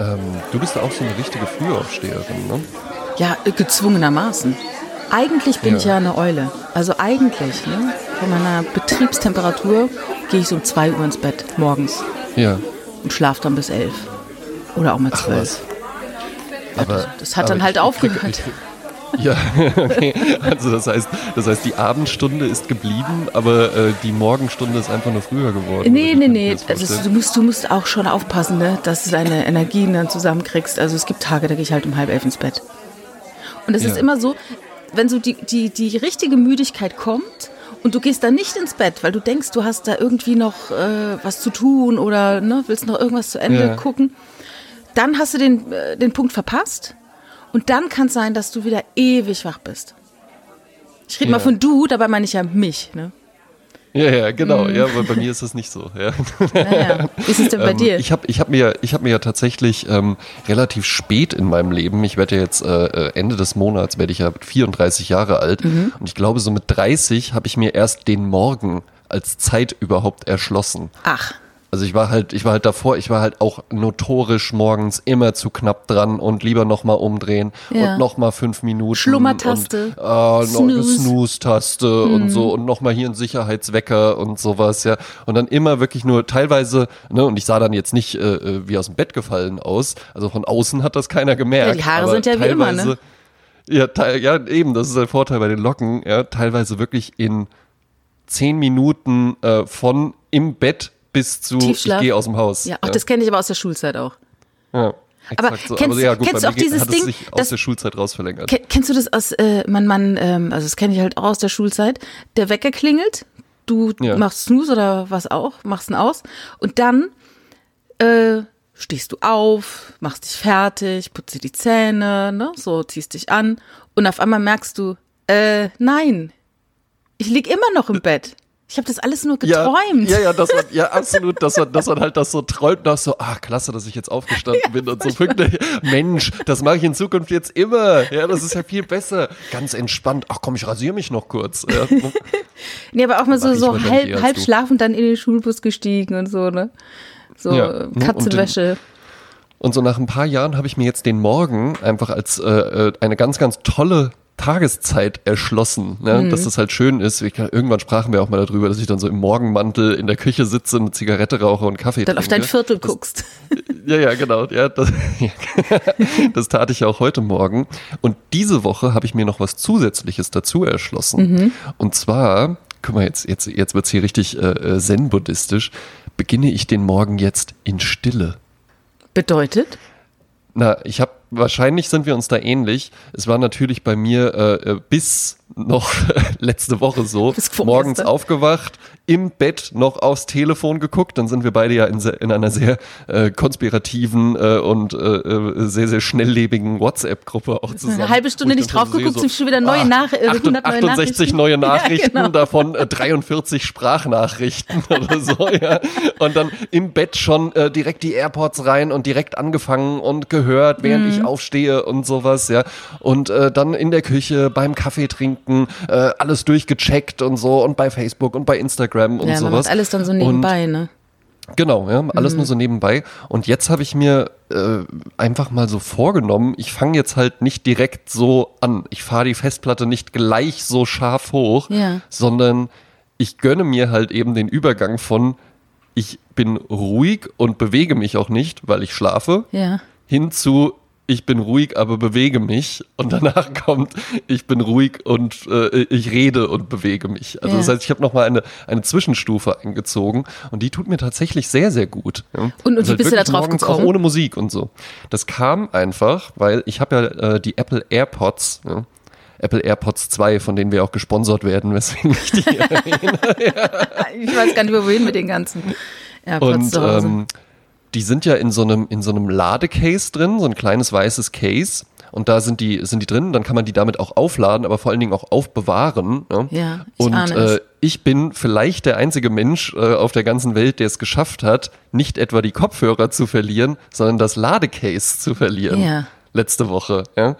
Ähm, du bist auch so eine richtige Frühaufsteherin, ne? Ja, gezwungenermaßen. Eigentlich bin Ja. ich ja eine Eule. Also eigentlich, ne? Von meiner Betriebstemperatur gehe ich so um 2 Uhr ins Bett morgens Ja. und schlafe dann bis 11. Oder auch mal 12. Aber, das hat aber dann halt aufgehört. krieg- Ja, okay. Also das heißt, das heißt, die Abendstunde ist geblieben, aber äh, die Morgenstunde ist einfach nur früher geworden. Nee, nee, nee. Also, du, musst, du musst auch schon aufpassen, ne? dass du deine Energien dann zusammenkriegst. Also es gibt Tage, da gehe ich halt um halb elf ins Bett. Und es Ja. ist immer so, wenn so die, die, die richtige Müdigkeit kommt und du gehst dann nicht ins Bett, weil du denkst, du hast da irgendwie noch äh, was zu tun oder ne, willst noch irgendwas zu Ende Ja. gucken, dann hast du den, äh, den Punkt verpasst. Und dann kann es sein, dass du wieder ewig wach bist. Ich rede mal Ja. von du, dabei meine ich ja mich. Ne? Ja, ja, genau. Mhm. Ja, aber bei mir ist das nicht so. Ja. Naja. Wie ist es denn bei Ähm, dir? Ich habe ich hab mir, ich hab mir ja tatsächlich ähm, relativ spät in meinem Leben, ich werde ja jetzt äh, äh, Ende des Monats, werde ich ja 34 Jahre alt Mhm. und ich glaube so mit 30 habe ich mir erst den Morgen als Zeit überhaupt erschlossen. Ach. Also ich war halt, ich war halt davor, ich war halt auch notorisch morgens immer zu knapp dran und lieber nochmal umdrehen Ja. und nochmal fünf Minuten. Schlummertaste. Und, äh, Snooze. Snooze-Taste und so und nochmal hier ein Sicherheitswecker und sowas, ja. Und dann immer wirklich nur teilweise, ne, und ich sah dann jetzt nicht äh, äh, wie aus dem Bett gefallen aus. Also von außen hat das keiner gemerkt. Ja, die Haare sind ja wie immer, ne? Ja, ja, eben, das ist der Vorteil bei den Locken, ja, teilweise wirklich in zehn Minuten äh, von im Bett bis zu Tiefschlaf. ich gehe aus dem Haus. Ja, ach, das kenne ich aber aus der Schulzeit auch. ja, Aber so. kennst- aber ja, gut, kennst du auch dieses Ding, sich aus dass- der Schulzeit raus verlängert. Ken- Kennst du das aus, äh, man, man, ähm, also das kenne ich halt auch aus der Schulzeit, der Wecker klingelt, du Ja. machst Snooze oder was auch, machst ihn aus und dann äh, stehst du auf, machst dich fertig, putzt dir die Zähne, ne, so ziehst dich an und auf einmal merkst du, äh, nein, ich lieg immer noch im Bett. Ich habe das alles nur ja, geträumt. ja, ja, dass man, ja, absolut, dass man, dass man halt das so träumt, dass so, ah, klasse, dass ich jetzt aufgestanden bin und so pünktlich. Mensch, das mache ich in Zukunft jetzt immer. Ja, das ist ja viel besser. Ganz entspannt. Ach komm, ich rasiere mich noch kurz. Ja. Nee, aber auch mal so, so halb, halb schlafend dann in den Schulbus gestiegen und so, ne? So Ja, ne, Katzenwäsche. Und so nach ein paar Jahren habe ich mir jetzt den Morgen einfach als äh, äh, eine ganz, ganz tolle Tageszeit erschlossen, ne? Mhm. dass das halt schön ist. Ich, irgendwann sprachen wir auch mal darüber, dass ich dann so im Morgenmantel in der Küche sitze, eine Zigarette rauche und Kaffee Dann auf dein trinke. Viertel guckst. Ja, ja, genau. Ja, das, das tat ich auch heute Morgen. Und diese Woche habe ich mir noch was Zusätzliches dazu erschlossen. Und zwar, guck mal, jetzt, jetzt, jetzt wird's hier richtig äh, äh, zen-buddhistisch, beginne ich den Morgen jetzt in Stille. Bedeutet? Na, ich habe wahrscheinlich sind wir uns da ähnlich. Es war natürlich bei mir äh, äh, bis noch letzte Woche so, morgens aufgewacht, im Bett noch aufs Telefon geguckt. Dann sind wir beide ja in, in einer sehr äh, konspirativen äh, und äh, äh, sehr, sehr schnelllebigen WhatsApp-Gruppe auch zusammen. Eine halbe Stunde nicht drauf geguckt, so, sind schon wieder neue ah, Nach- äh, 100 neue 68 Nachrichten. neue Ja, Nachrichten, genau. davon äh, 43 Sprachnachrichten oder so, ja. Und dann im Bett schon äh, direkt die AirPods rein und direkt angefangen und gehört, während Mhm. ich aufstehe und sowas, ja. Und äh, dann in der Küche beim Kaffee trinken, äh, alles durchgecheckt und so und bei Facebook und bei Instagram und Ja, man sowas. macht alles dann so Und nebenbei, ne? Genau, ja, alles Mhm. nur so nebenbei. Und jetzt habe ich mir äh, einfach mal so vorgenommen, ich fange jetzt halt nicht direkt so an. Ich fahre die Festplatte nicht gleich so scharf hoch, Ja. sondern ich gönne mir halt eben den Übergang von ich bin ruhig und bewege mich auch nicht, weil ich schlafe, Ja. hin zu ich bin ruhig, aber bewege mich. Und danach kommt, ich bin ruhig und äh, ich rede und bewege mich. Also Ja. das heißt, ich habe nochmal eine, eine Zwischenstufe eingezogen und die tut mir tatsächlich sehr, sehr gut. Ja. Und- und wie halt bist du da drauf gekommen? Auch ohne Musik und so. Das kam einfach, weil ich habe ja äh, die Apple AirPods, ja. Apple AirPods 2, von denen wir auch gesponsert werden, weswegen ich die erwähne. Ich weiß gar nicht wohin mit den ganzen AirPods Und zu Hause. ähm, die sind ja in so einem, in so einem Ladecase drin, so ein kleines weißes Case. Und da sind die, sind die drin, dann kann man die damit auch aufladen, aber vor allen Dingen auch aufbewahren. Ne? Ja, ich Und ahne äh, es. ich bin vielleicht der einzige Mensch äh, auf der ganzen Welt, der es geschafft hat, nicht etwa die Kopfhörer zu verlieren, sondern das Ladecase zu verlieren. Ja. Letzte Woche. Ja?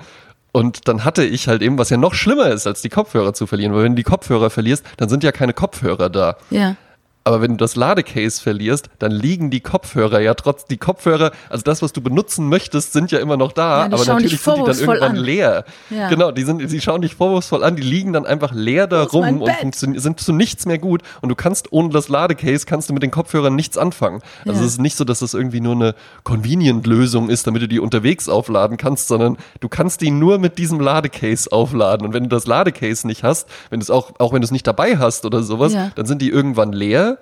Und dann hatte ich halt eben, was ja noch schlimmer ist, als die Kopfhörer zu verlieren, weil wenn du die Kopfhörer verlierst, dann sind ja keine Kopfhörer da. ja. Aber wenn du das Ladecase verlierst, dann liegen die Kopfhörer ja trotz die Kopfhörer, also das, was du benutzen möchtest, sind ja immer noch da, Ja, aber natürlich sind die dann irgendwann an. leer. Ja. Genau, die sind, die schauen dich vorwurfsvoll an, die liegen dann einfach leer da rum und sind zu nichts mehr gut. Und du kannst ohne das Ladecase kannst du mit den Kopfhörern nichts anfangen. Also Ja. es ist nicht so, dass das irgendwie nur eine Convenient-Lösung ist, damit du die unterwegs aufladen kannst, sondern du kannst die nur mit diesem Ladecase aufladen. Und wenn du das Ladecase nicht hast, wenn du es auch, auch wenn du es nicht dabei hast oder sowas, dann sind die irgendwann leer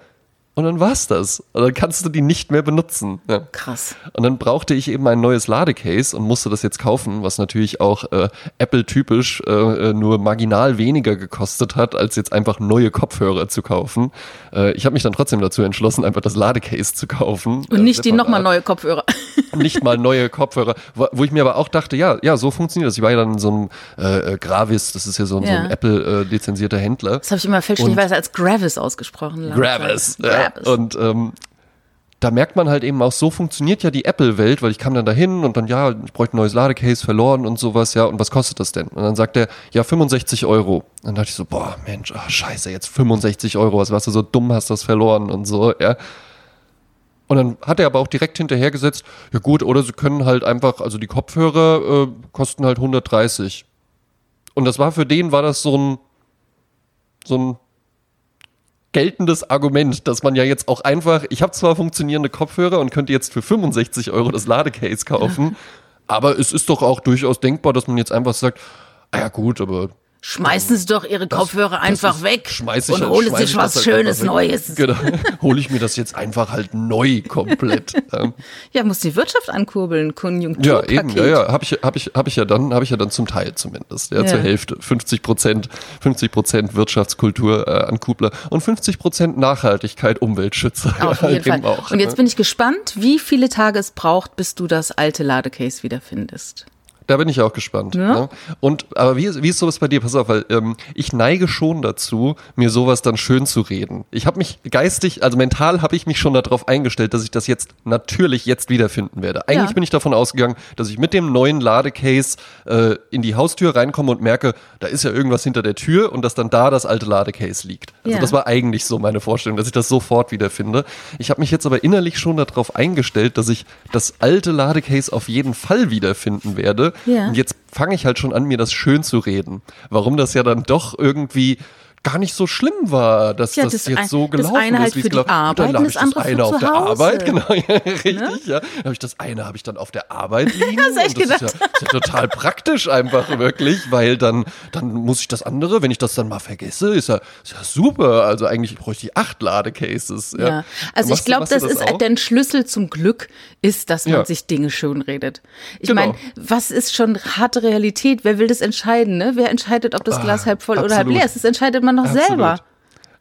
und dann war's das. Und dann kannst du die nicht mehr benutzen. Ja. Krass. Und dann brauchte ich eben ein neues Ladecase und musste das jetzt kaufen, was natürlich auch äh, Apple-typisch äh, äh, nur marginal weniger gekostet hat, als jetzt einfach neue Kopfhörer zu kaufen. Äh, ich habe mich dann trotzdem dazu entschlossen, einfach das Ladecase zu kaufen. Und äh, nicht die nochmal neue Kopfhörer. Nicht mal neue Kopfhörer. Wo, wo ich mir aber auch dachte, ja, ja, so funktioniert das. Ich war ja dann in so einem äh, Gravis, das ist ja so, ein- so Ja. ein Apple-lizenzierter Händler. Das habe ich immer fälschlicherweise als Gravis ausgesprochen. Gravis. Zeit. Gravis. Und ähm, da merkt man halt eben auch, so funktioniert ja die Apple-Welt, weil ich kam dann dahin und dann, ja, ich bräuchte ein neues Ladecase verloren und sowas, ja, und was kostet das denn? Und dann sagt er, ja, 65 Euro. Dann dachte ich so, boah, Mensch, ach, scheiße, jetzt 65 Euro, was warst du so dumm, hast das verloren und so, ja. Und dann hat er aber auch direkt hinterhergesetzt, ja gut, oder sie können halt einfach, also die Kopfhörer äh, kosten halt 130. Und das war für den, war das so ein, so ein geltendes Argument, dass man ja jetzt auch einfach, ich habe zwar funktionierende Kopfhörer und könnte jetzt für 65 Euro das Ladecase kaufen, aber es ist doch auch durchaus denkbar, dass man jetzt einfach sagt, ah ja gut, aber Schmeißen Sie doch Ihre Kopfhörer einfach ist- weg schmeiß ich und halt- holen sich ich was das halt Schönes. Neues. Genau. Hole ich mir das jetzt einfach halt neu komplett. Ja, muss die Wirtschaft ankurbeln, ja, Konjunkturpaket. eben, ja, ja, habe ich, hab ich, hab ich ja dann, habe ich ja dann zum Teil zumindest, ja, Ja. zur Hälfte, 50 Prozent, 50 Prozent Wirtschaftskultur äh, Ankubler und 50 Prozent Nachhaltigkeit, Umweltschützer. Auf jeden Fall. Auch, und jetzt bin ich gespannt, wie viele Tage es braucht, bis du das alte Ladecase wiederfindest. Da bin ich auch gespannt. Ja? Ne? Und aber wie, ist- wie ist sowas bei dir? Pass auf, weil ähm, ich neige schon dazu, mir sowas dann schön zu reden. Ich habe mich geistig, also mental habe ich mich schon darauf eingestellt, dass ich das jetzt natürlich jetzt wiederfinden werde. Eigentlich Ja. bin ich davon ausgegangen, dass ich mit dem neuen Ladecase äh, in die Haustür reinkomme und merke, da ist ja irgendwas hinter der Tür und dass dann da das alte Ladecase liegt. Also Ja. das war eigentlich so meine Vorstellung, dass ich das sofort wiederfinde. Ich habe mich jetzt aber innerlich schon darauf eingestellt, dass ich das alte Ladecase auf jeden Fall wiederfinden werde. Ja. Und jetzt fange ich halt schon an, mir das schön zu reden. Warum das ja dann doch irgendwie gar nicht so schlimm war, dass Ja, das, das jetzt ein- so das gelaufen eine halt ist, wie es für die gelaufen Arbeit Dann habe das ich das andere für eine auf der. Ne? Arbeit, genau, ja, richtig, ja. Dann habe ich das eine habe ich dann auf der Arbeit liegen. Hast echt das ist ja, ist ja total praktisch einfach wirklich, weil dann, dann muss ich das andere, wenn ich das dann mal vergesse, ist ja, ist ja super. Also eigentlich bräuchte ich acht Ladecases. Ja. Ja. Also Machst ich glaube, du das ist auch? der Schlüssel zum Glück ist, dass man Ja. sich Dinge schön redet. Ich Genau. meine, was ist schon harte Realität? Wer will das entscheiden? Ne? Wer entscheidet, ob das Glas halb voll oder halb absolut. leer ist? Das entscheidet man doch Absolut. selber.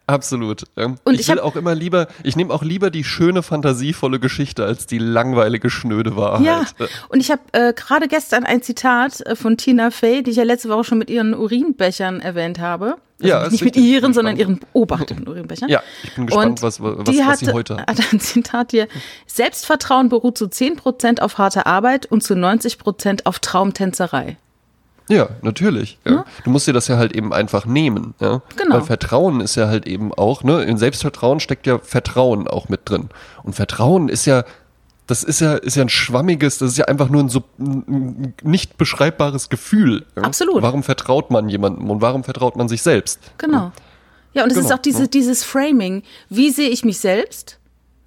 Absolut. Und ich, ich will auch immer lieber, ich nehme auch lieber die schöne, fantasievolle Geschichte als die langweilige, schnöde Wahrheit. Ja, und ich habe äh, gerade gestern ein Zitat äh, von Tina Fey, die ich ja letzte Woche schon mit ihren Urinbechern erwähnt habe. Also Ja, nicht mit ihren, sondern ihren beobachteten Urinbechern. Ja, ich bin gespannt, Und was- was- die was hatte, sie heute hat ein Zitat hier. Selbstvertrauen beruht zu 10% auf harter Arbeit und zu 90% auf Traumtänzerei. Ja, natürlich. Ja. Du musst dir das ja halt eben einfach nehmen. Ja? Genau. Weil Vertrauen ist ja halt eben auch, ne, in Selbstvertrauen steckt ja Vertrauen auch mit drin. Und Vertrauen ist ja, das ist ja, ist ja ein schwammiges, das ist ja einfach nur ein, so, ein nicht beschreibbares Gefühl. Ja? Absolut. Warum vertraut man jemandem und warum vertraut man sich selbst? Genau. Ja, und es ist Genau, auch diese, dieses Framing. Wie sehe ich mich selbst?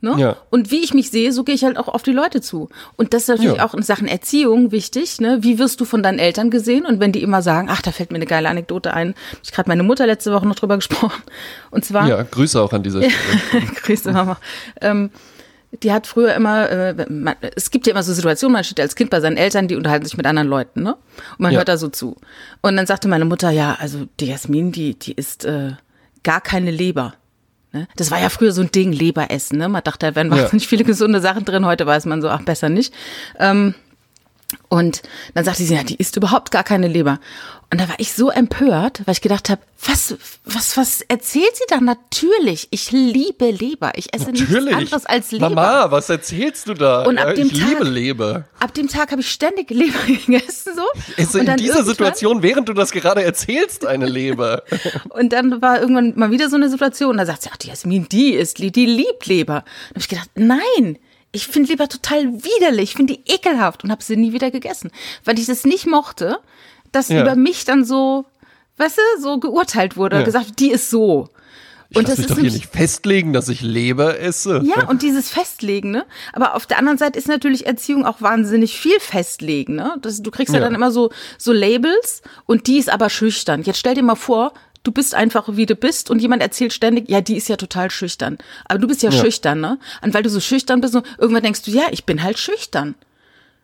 Ne? Ja. Und wie ich mich sehe, so gehe ich halt auch auf die Leute zu. Und das ist natürlich Ja. auch in Sachen Erziehung wichtig. Ne? Wie wirst du von deinen Eltern gesehen? Und wenn die immer sagen, ach, da fällt mir eine geile Anekdote ein, hab ich gerade meine Mutter letzte Woche noch drüber gesprochen. Und zwar, Ja, Grüße auch an dieser Stelle. Grüße Mama. Ähm, die hat früher immer, äh, man, es gibt ja immer so Situationen, man steht als Kind bei seinen Eltern, die unterhalten sich mit anderen Leuten, ne? Und man Ja. hört da so zu. Und dann sagte meine Mutter, ja, also die Jasmin, die, die isst äh, gar keine Leber. Ne? Das war ja früher so ein Ding, Leber essen. Ne? Man dachte, da wären Ja. wahnsinnig viele gesunde Sachen drin. Heute weiß man so, ach, besser nicht. Ähm, Und dann sagte sie, ja, die isst überhaupt gar keine Leber. Und da war ich so empört, weil ich gedacht habe, was, was, was erzählt sie da? Natürlich, ich liebe Leber. Ich esse Natürlich. nichts anderes als Leber. Mama, was erzählst du da? Und ab ja, dem ich liebe Tag- Leber. Ab dem Tag habe ich ständig Leber gegessen so. Ist Und in dieser Situation, während du das gerade erzählst, eine Leber. Und dann war irgendwann mal wieder so eine Situation, da sagt sie, ach, die Jasmin, die ist, die liebt Leber. Da habe ich gedacht, nein, ich finde Leber total widerlich, ich finde die ekelhaft und habe sie nie wieder gegessen, weil ich das nicht mochte, dass Ja. über mich dann so, weißt du, so geurteilt wurde, Ja. gesagt, die ist so. Ich Und das mich ist doch hier nicht festlegen, dass ich Leber esse. Ja, und dieses Festlegen, ne? Aber auf der anderen Seite ist natürlich Erziehung auch wahnsinnig viel festlegen, ne? Das, du kriegst ja. Ja. dann immer so, so Labels und die ist aber schüchtern. Jetzt stell dir mal vor, du bist einfach wie du bist und jemand erzählt ständig, ja, die ist ja total schüchtern. Aber du bist ja, Ja. schüchtern, ne? Und weil du so schüchtern bist, irgendwann denkst du, ja, ich bin halt schüchtern.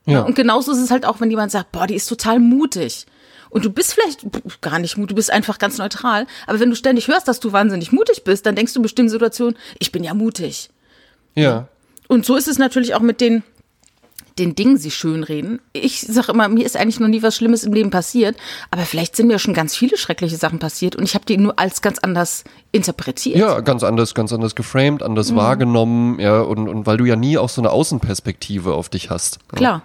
Ja. Und genauso ist es halt auch, wenn jemand sagt, boah, die ist total mutig. Und du bist vielleicht gar nicht mutig, du bist einfach ganz neutral. Aber wenn du ständig hörst, dass du wahnsinnig mutig bist, dann denkst du in bestimmten Situationen, ich bin ja mutig. ja. Und so ist es natürlich auch mit den, den Dingen, sie schönreden. Ich sage immer, mir ist eigentlich noch nie was Schlimmes im Leben passiert, aber vielleicht sind mir schon ganz viele schreckliche Sachen passiert und ich habe die nur als ganz anders interpretiert. Ja, ganz anders, ganz anders geframed, anders Mhm. wahrgenommen, ja, und, und weil du ja nie auch so eine Außenperspektive auf dich hast. Ja. Klar.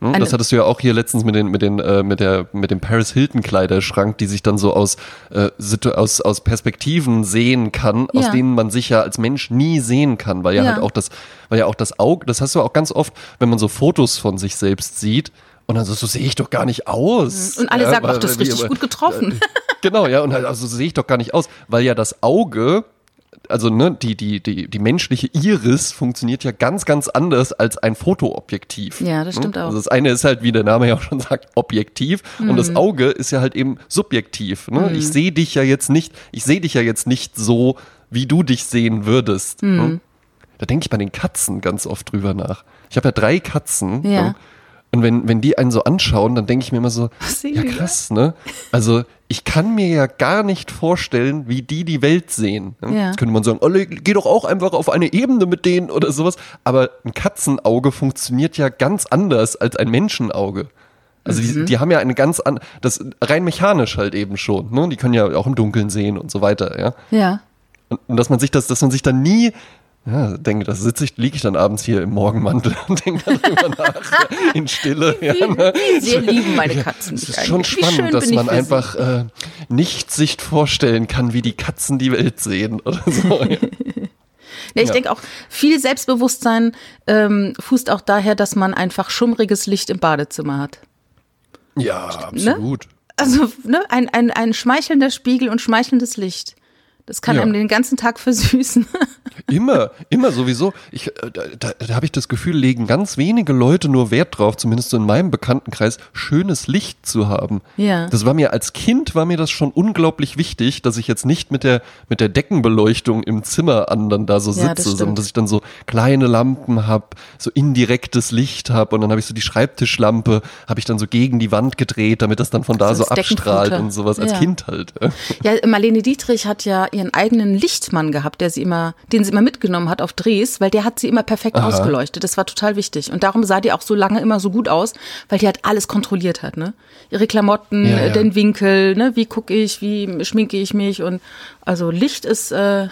Hm, Das hattest du ja auch hier letztens mit den mit den äh, mit der mit dem Paris Hilton Kleiderschrank, die sich dann so aus äh, aus aus Perspektiven sehen kann, aus Ja. denen man sich ja als Mensch nie sehen kann, weil ja, Ja. halt auch das weil ja auch das Auge, das hast du auch ganz oft, wenn man so Fotos von sich selbst sieht und dann so, so sehe ich doch gar nicht aus. Und alle Ja, sagen, ach, das ist richtig gut getroffen. Genau, ja, und halt, also so sehe ich doch gar nicht aus, weil ja das Auge, also ne, die, die, die, die menschliche Iris funktioniert ja ganz, ganz anders als ein Fotoobjektiv. Ja, das stimmt auch. Also das eine ist halt, wie der Name ja auch schon sagt, objektiv und das Auge ist ja halt eben subjektiv. Ne? Ich sehe dich ja jetzt nicht, ich sehe dich ja jetzt nicht so, wie du dich sehen würdest. Ne? Da denke ich bei den Katzen ganz oft drüber nach. Ich habe ja drei Katzen. Ja. Und wenn, wenn die einen so anschauen, dann denke ich mir immer so, ja die krass, ne? Also ich kann mir ja gar nicht vorstellen, wie die die Welt sehen. Ne? Ja. Jetzt könnte man sagen, oh, geh doch auch einfach auf eine Ebene mit denen oder sowas. Aber ein Katzenauge funktioniert ja ganz anders als ein Menschenauge. Also die, Mhm. die haben ja eine ganz an, das rein mechanisch halt eben schon. Ne? Die können ja auch im Dunkeln sehen und so weiter. Ja. Ja. Und, und dass man sich das, dass man sich dann nie, ja, denke, da sitze ich, liege ich dann abends hier im Morgenmantel und denke darüber nach, in Stille. Ja, ne? Wie sehr lieben meine Katzen Es mich ist schon eigentlich. Wie spannend, dass man einfach äh, nicht sich vorstellen kann, wie die Katzen die Welt sehen oder so. Ja. Ja, ich Ja. denke auch, viel Selbstbewusstsein ähm, fußt auch daher, dass man einfach schummriges Licht im Badezimmer hat. ja, absolut. Also ne, ein, ein, ein schmeichelnder Spiegel und schmeichelndes Licht. Das kann Ja. einem den ganzen Tag versüßen. Immer, immer sowieso. Ich, äh, da da, da habe ich das Gefühl, legen ganz wenige Leute nur Wert drauf, zumindest so in meinem Bekanntenkreis, schönes Licht zu haben. Ja. Das war mir als Kind war mir das schon unglaublich wichtig, dass ich jetzt nicht mit der mit der Deckenbeleuchtung im Zimmer an dann da so Ja, das sitze, sondern stimmt. dass ich dann so kleine Lampen habe, so indirektes Licht habe und dann habe ich so die Schreibtischlampe, habe ich dann so gegen die Wand gedreht, damit das dann von da So so abstrahlt und sowas als. Kind halt. Ja, Marlene Dietrich hat ja ihren eigenen Lichtmann gehabt, der sie immer, den sie immer mitgenommen hat auf Drehs, weil der hat sie immer perfekt Aha. ausgeleuchtet. Das war total wichtig. Und darum sah die auch so lange immer so gut aus, weil die halt alles kontrolliert hat, ne? Ihre Klamotten, Ja, äh, ja. den Winkel, ne? Wie gucke ich, wie schminke ich mich und also Licht ist äh,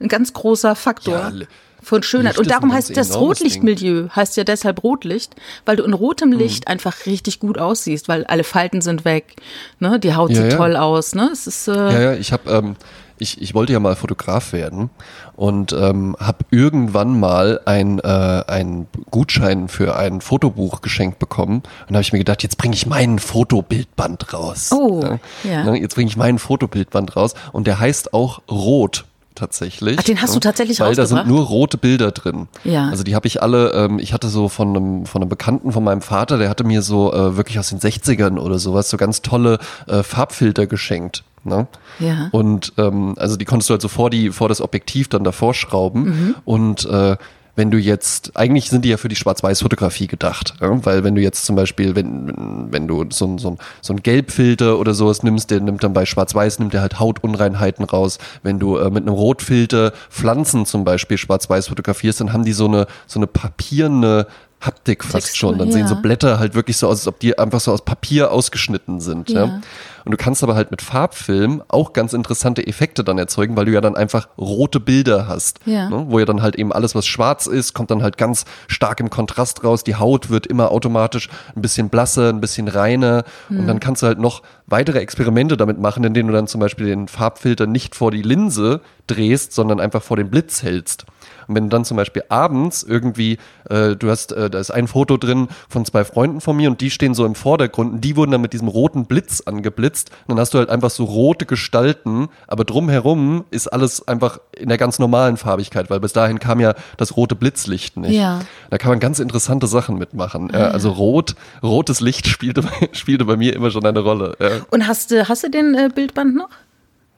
ein ganz großer Faktor. Ja, von Schönheit. Licht Und darum heißt das Rotlichtmilieu, heißt ja deshalb Rotlicht, weil du in rotem Mhm. Licht einfach richtig gut aussiehst, weil alle Falten sind weg, ne? Die Haut Ja, sieht ja. toll aus, ne? Es ist, äh, Ja, ja, ich habe, ähm, ich, ich wollte ja mal Fotograf werden und ähm, habe irgendwann mal ein, äh, einen Gutschein für ein Fotobuch geschenkt bekommen. Und habe ich mir gedacht, jetzt bringe ich meinen Fotobildband raus. Oh, Ne? ja. Ne, Jetzt bringe ich meinen Fotobildband raus und der heißt auch Rot tatsächlich. Ach, den hast du tatsächlich Weil da sind nur rote Bilder drin. Ja. Also die habe ich alle, ähm, ich hatte so von einem, von einem Bekannten von meinem Vater, der hatte mir so äh, wirklich aus den 60ern oder sowas so ganz tolle äh, Farbfilter geschenkt. Ne? Ja. Und ähm, also die konntest du halt so vor, die, vor das Objektiv dann davor schrauben. Mhm. Und äh, wenn du jetzt, eigentlich sind die ja für die Schwarz-Weiß-Fotografie gedacht, ja? weil wenn du jetzt zum Beispiel, wenn, wenn du so, ein- so, so ein Gelbfilter oder sowas nimmst, der nimmt dann bei Schwarz-Weiß, nimmt der halt Hautunreinheiten raus. Wenn du äh, mit einem Rotfilter Pflanzen zum Beispiel Schwarz-Weiß fotografierst, dann haben die so eine, so eine papierne Haptik fast Textur, schon. Dann ja. sehen so Blätter halt wirklich so aus, als ob die einfach so aus Papier ausgeschnitten sind. Ja. Ja. Und du kannst aber halt mit Farbfilm auch ganz interessante Effekte dann erzeugen, weil du ja dann einfach rote Bilder hast. Ja. Ne? Wo ja dann halt eben alles, was schwarz ist, kommt dann halt ganz stark im Kontrast raus. Die Haut wird immer automatisch ein bisschen blasser, ein bisschen reiner. Und dann kannst du halt noch weitere Experimente damit machen, indem du dann zum Beispiel den Farbfilter nicht vor die Linse drehst, sondern einfach vor den Blitz hältst. Und wenn du dann zum Beispiel abends irgendwie, äh, du hast, äh, da ist ein Foto drin von zwei Freunden von mir und die stehen so im Vordergrund und die wurden dann mit diesem roten Blitz angeblitzt. Und dann hast du halt einfach so rote Gestalten, aber drumherum ist alles einfach in der ganz normalen Farbigkeit, weil bis dahin kam ja das rote Blitzlicht nicht. Ja. Da kann man ganz interessante Sachen mitmachen. Ja, also rot, rotes Licht spielte, bei- spielte bei mir immer schon eine Rolle. Ja. Und hast du, hast du den äh, Bildband noch?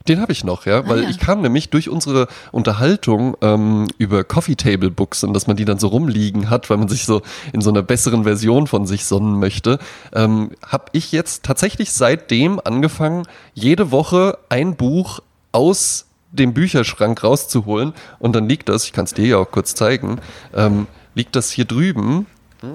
Den habe ich noch, ja, weil Ah, ja. ich kam nämlich durch unsere Unterhaltung ähm, über Coffee Table Books und dass man die dann so rumliegen hat, weil man sich so in so einer besseren Version von sich sonnen möchte, ähm, habe ich jetzt tatsächlich seitdem angefangen, jede Woche ein Buch aus dem Bücherschrank rauszuholen und dann liegt das, ich kann es dir ja auch kurz zeigen, ähm, liegt das hier drüben,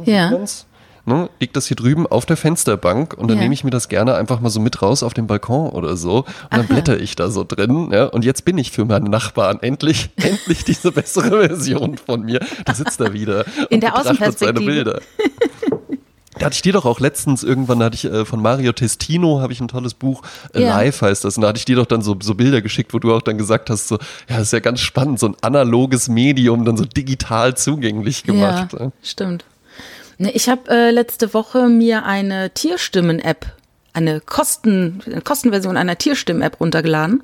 Ja. ganz, ne, liegt das hier drüben auf der Fensterbank und dann Ja. nehme ich mir das gerne einfach mal so mit raus auf den Balkon oder so und dann Aha. blätter ich da so drin. Ja, und jetzt bin ich für meine Nachbarn endlich, endlich diese bessere Version von mir. Da sitzt er wieder In und der betrachtet seine. Bilder. Da hatte ich dir doch auch letztens irgendwann, hatte ich äh, von Mario Testino, habe ich ein tolles Buch, äh, Ja. Live heißt das, und da hatte ich dir doch dann so, so Bilder geschickt, wo du auch dann gesagt hast, so, ja, das ist ja ganz spannend, so ein analoges Medium dann so digital zugänglich gemacht. Ja, stimmt. Ne, ich habe äh, letzte Woche mir eine Tierstimmen-App, eine, Kosten, eine Kostenversion einer Tierstimmen-App runtergeladen,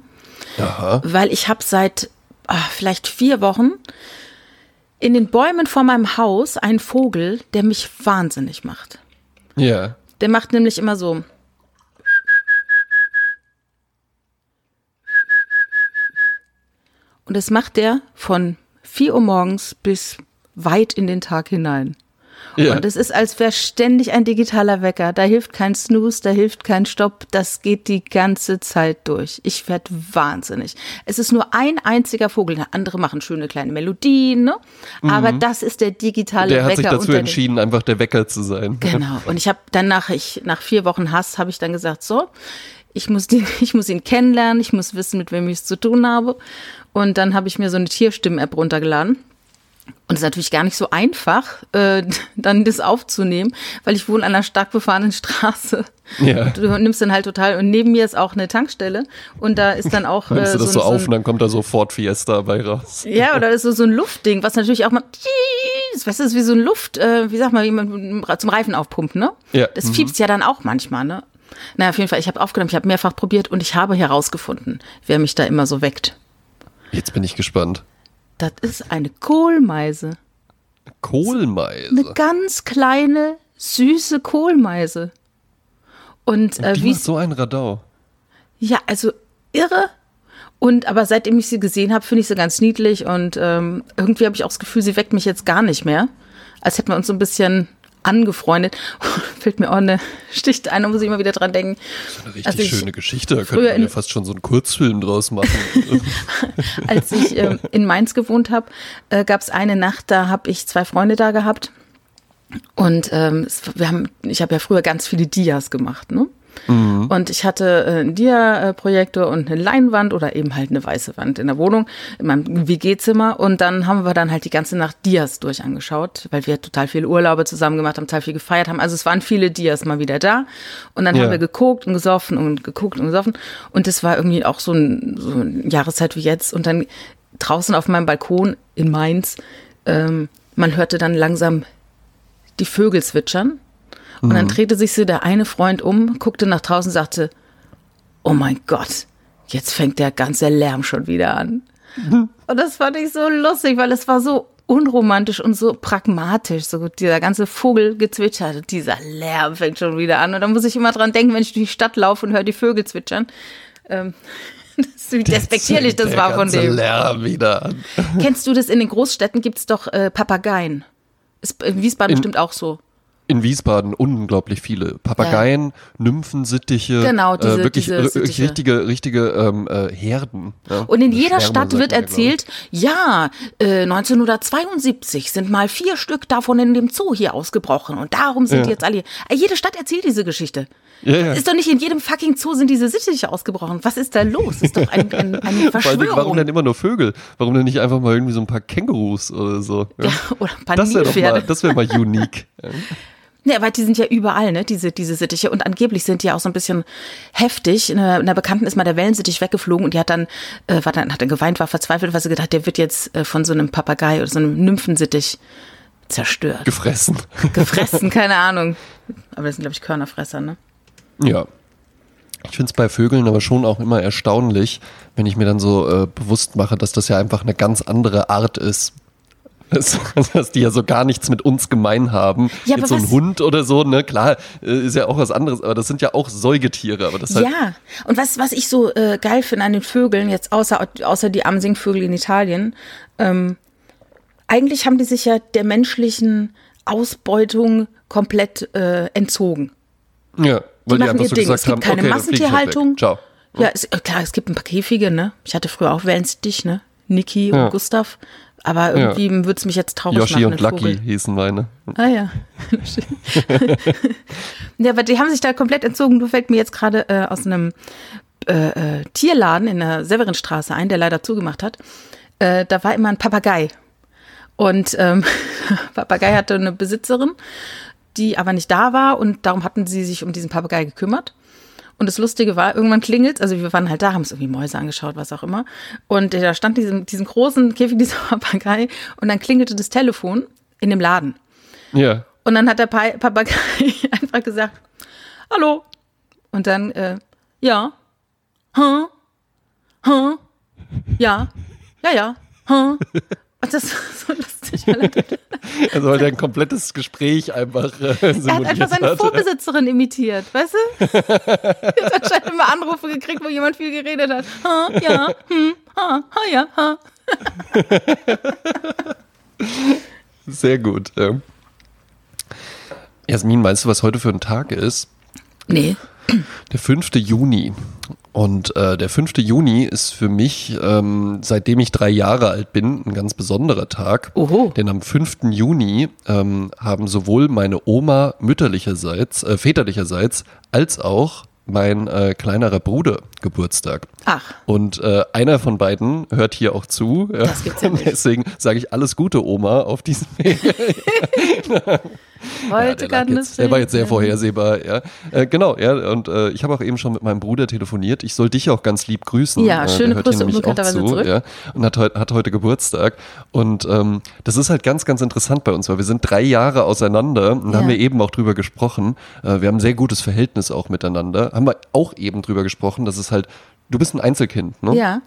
Aha. weil ich habe seit ah, vielleicht vier Wochen in den Bäumen vor meinem Haus einen Vogel, der mich wahnsinnig macht. Ja. Der macht nämlich immer so. Und das macht der von 4 Uhr morgens bis weit in den Tag hinein. Ja. Und es ist, als wäre ständig ein digitaler Wecker. Da hilft kein Snooze, da hilft kein Stopp. Das geht die ganze Zeit durch. Ich werd wahnsinnig. Es ist nur ein einziger Vogel. Andere machen schöne kleine Melodien, ne? Aber das ist der digitale Mhm. Der Wecker. hat sich dazu entschieden, einfach der Wecker zu sein. Genau. Und ich habe dann nach, ich, nach vier Wochen Hass, habe ich dann gesagt, so, ich muss, den, ich muss ihn kennenlernen, ich muss wissen, mit wem ich es zu tun habe. Und dann habe ich mir so eine Tierstimmen-App runtergeladen. Und es ist natürlich gar nicht so einfach, äh, dann das aufzunehmen, weil ich wohne an einer stark befahrenen Straße. Ja. Und du nimmst dann halt total, und neben mir ist auch eine Tankstelle und da ist dann auch. Nimmst äh, du das so, ein- auf ein- und dann kommt da so Ford Fiesta bei raus. ja, oder ist so, so ein Luftding, was natürlich auch mal, weißt du, das ist wie so ein Luft, äh, wie sag mal, wie man zum Reifen aufpumpt, ne? Ja. Das fiepst ja dann auch manchmal, ne? Naja, auf jeden Fall, ich habe aufgenommen, ich habe mehrfach probiert und ich habe herausgefunden, wer mich da immer so weckt. Jetzt bin ich gespannt. Das ist eine Kohlmeise. Kohlmeise. Eine ganz kleine, süße Kohlmeise. Und äh, Die wie so ein Radau. Ja, also irre. Und aber seitdem ich sie gesehen habe, finde ich sie ganz niedlich und ähm, irgendwie habe ich auch das Gefühl, sie weckt mich jetzt gar nicht mehr. Als hätten wir uns so ein bisschen angefreundet. Fällt mir auch eine Sticht ein, da muss ich immer wieder dran denken. Eine richtig Also schöne Geschichte. Da könnte man ja fast schon so einen Kurzfilm draus machen. Als ich ähm, in Mainz gewohnt habe, äh, gab es eine Nacht, da habe ich zwei Freunde da gehabt. Und ähm, es, wir haben, ich habe ja früher ganz viele Dias gemacht, ne? Und ich hatte äh, einen Dia-Projektor und eine Leinwand oder eben halt eine weiße Wand in der Wohnung, in meinem WG-Zimmer. Und dann haben wir dann halt die ganze Nacht Dias durch angeschaut, weil wir total viele Urlaube zusammen gemacht haben, total viel gefeiert haben. Also es waren viele Dias mal wieder da. Und dann Ja. haben wir geguckt und gesoffen und geguckt und gesoffen. Und das war irgendwie auch so, ein, so eine Jahreszeit wie jetzt. Und dann draußen auf meinem Balkon in Mainz, ähm, man hörte dann langsam die Vögel zwitschern. Und Mhm. dann drehte sich so der eine Freund um, guckte nach draußen, sagte, oh mein Gott, jetzt fängt der ganze Lärm schon wieder an. Mhm. Und das fand ich so lustig, weil es war so unromantisch und so pragmatisch, so dieser ganze Vogel gezwitschert, dieser Lärm fängt schon wieder an. Und da muss ich immer dran denken, wenn ich durch die Stadt laufe und höre die Vögel zwitschern. Ähm, das, wie despektierlich das war von ganze dem. Lärm wieder an. Kennst du das? In den Großstädten gibt's doch äh, Papageien. Ist in Wiesbaden In- bestimmt auch so. In Wiesbaden unglaublich viele. Papageien, Nymphensittiche. Genau, diese- äh, wirklich diese r- Sittiche. richtige, richtige ähm, äh, Herden. Ja. Und in jeder Schwärme, Stadt sagt wird erzählt, ja, äh, 1972 sind mal vier Stück davon in dem Zoo hier ausgebrochen und darum sind Ja. die jetzt alle hier. Äh, Jede Stadt erzählt diese Geschichte. Ja. Ist doch nicht in jedem fucking Zoo sind diese Sittiche ausgebrochen. Was ist da los? Ist doch ein, ein, eine Dingen, warum Verschwörung. denn immer nur Vögel? Warum denn nicht einfach mal irgendwie so ein paar Kängurus oder so? ja, oder ein paar Das wäre mal, das wäre mal unique. Ja. Aber die sind ja überall, ne, diese, diese Sittiche. Und angeblich sind die ja auch so ein bisschen heftig. Eine, einer Bekannten ist mal der Wellensittich weggeflogen und die hat dann, äh, war dann, hat dann geweint, war verzweifelt, weil sie gedacht, der wird jetzt äh, von so einem Papagei oder so einem Nymphensittich zerstört. Gefressen. Gefressen, keine Ahnung. Aber das sind, glaube ich, Körnerfresser, ne? Ja. Ich finde es bei Vögeln aber schon auch immer erstaunlich, wenn ich mir dann so äh, bewusst mache, dass das ja einfach eine ganz andere Art ist. Dass, dass die ja so gar nichts mit uns gemein haben. Ja, Jetzt so ein Hund oder so, ne, klar, äh, ist ja auch was anderes, aber das sind ja auch Säugetiere. Aber das halt, Ja, und was, was ich so äh, geil finde an den Vögeln, jetzt außer, außer die Amsingvögel in Italien, ähm, eigentlich haben die sich ja der menschlichen Ausbeutung komplett äh, entzogen. ja Die machen ihr so Ding. Es gibt haben, keine okay, halt Massentierhaltung. Ciao. Ja, es, äh, klar, es gibt ein paar Käfige, ne? Ich hatte früher auch Wellensittich, ne? Niki Ja. und Gustav. Aber irgendwie würde es mich jetzt traurig Yoshi machen. und ein Lucky Vogel. hießen meine. Ah ja. ja, aber die haben sich da komplett entzogen. Du fällt mir jetzt gerade äh, aus einem äh, äh, Tierladen in der Severinstraße ein, der leider zugemacht hat. Äh, da war immer ein Papagei. Und ähm, Papagei hatte eine Besitzerin, die aber nicht da war und darum hatten sie sich um diesen Papagei gekümmert. Und das Lustige war, irgendwann klingelt, also wir waren halt da, haben uns irgendwie Mäuse angeschaut, was auch immer. Und da stand diesen, diesen großen Käfig, dieser Papagei, und dann klingelte das Telefon in dem Laden. Ja. Und dann hat der Pa- Papagei einfach gesagt, hallo. Und dann, äh, ja, hm, hm, ja, ja, ja, hm. Und das war so lustig. Er, Also weil der ein komplettes Gespräch einfach äh, er hat einfach seine. Vorbesitzerin imitiert, weißt du? Er hat anscheinend immer Anrufe gekriegt, wo jemand viel geredet hat. Hm, ja, hm, ha, ha, ja, ha. Sehr gut. Ja. Jasmin, weißt du, was heute für ein Tag ist? Nee. Der 5. Juni. Und äh, der 5. Juni ist für mich, ähm, seitdem ich drei Jahre alt bin, ein ganz besonderer Tag. Oho. Denn am 5. Juni ähm, haben sowohl meine Oma mütterlicherseits, äh, väterlicherseits, als auch mein äh, kleinerer Bruder Geburtstag. Ach. Und äh, einer von beiden hört hier auch zu. Ja. Das gibt's ja nicht. Deswegen sage ich alles Gute, Oma, auf diesem Weg. Heute lag kann jetzt, es der war jetzt sehr vorhersehbar, ja. Äh, genau, ja. Und äh, ich habe auch eben schon mit meinem Bruder telefoniert. Ich soll dich auch ganz lieb grüßen. Ja, äh, schöne Grüße unbekannterweise zu, zurück. Ja, und hat, hat heute Geburtstag. Und ähm, das ist halt ganz, ganz interessant bei uns, weil wir sind drei Jahre auseinander und da haben Ja. wir eben auch drüber gesprochen. Äh, wir haben ein sehr gutes Verhältnis auch miteinander. Haben wir auch eben drüber gesprochen, dass es halt, du bist ein Einzelkind, ne? Ja.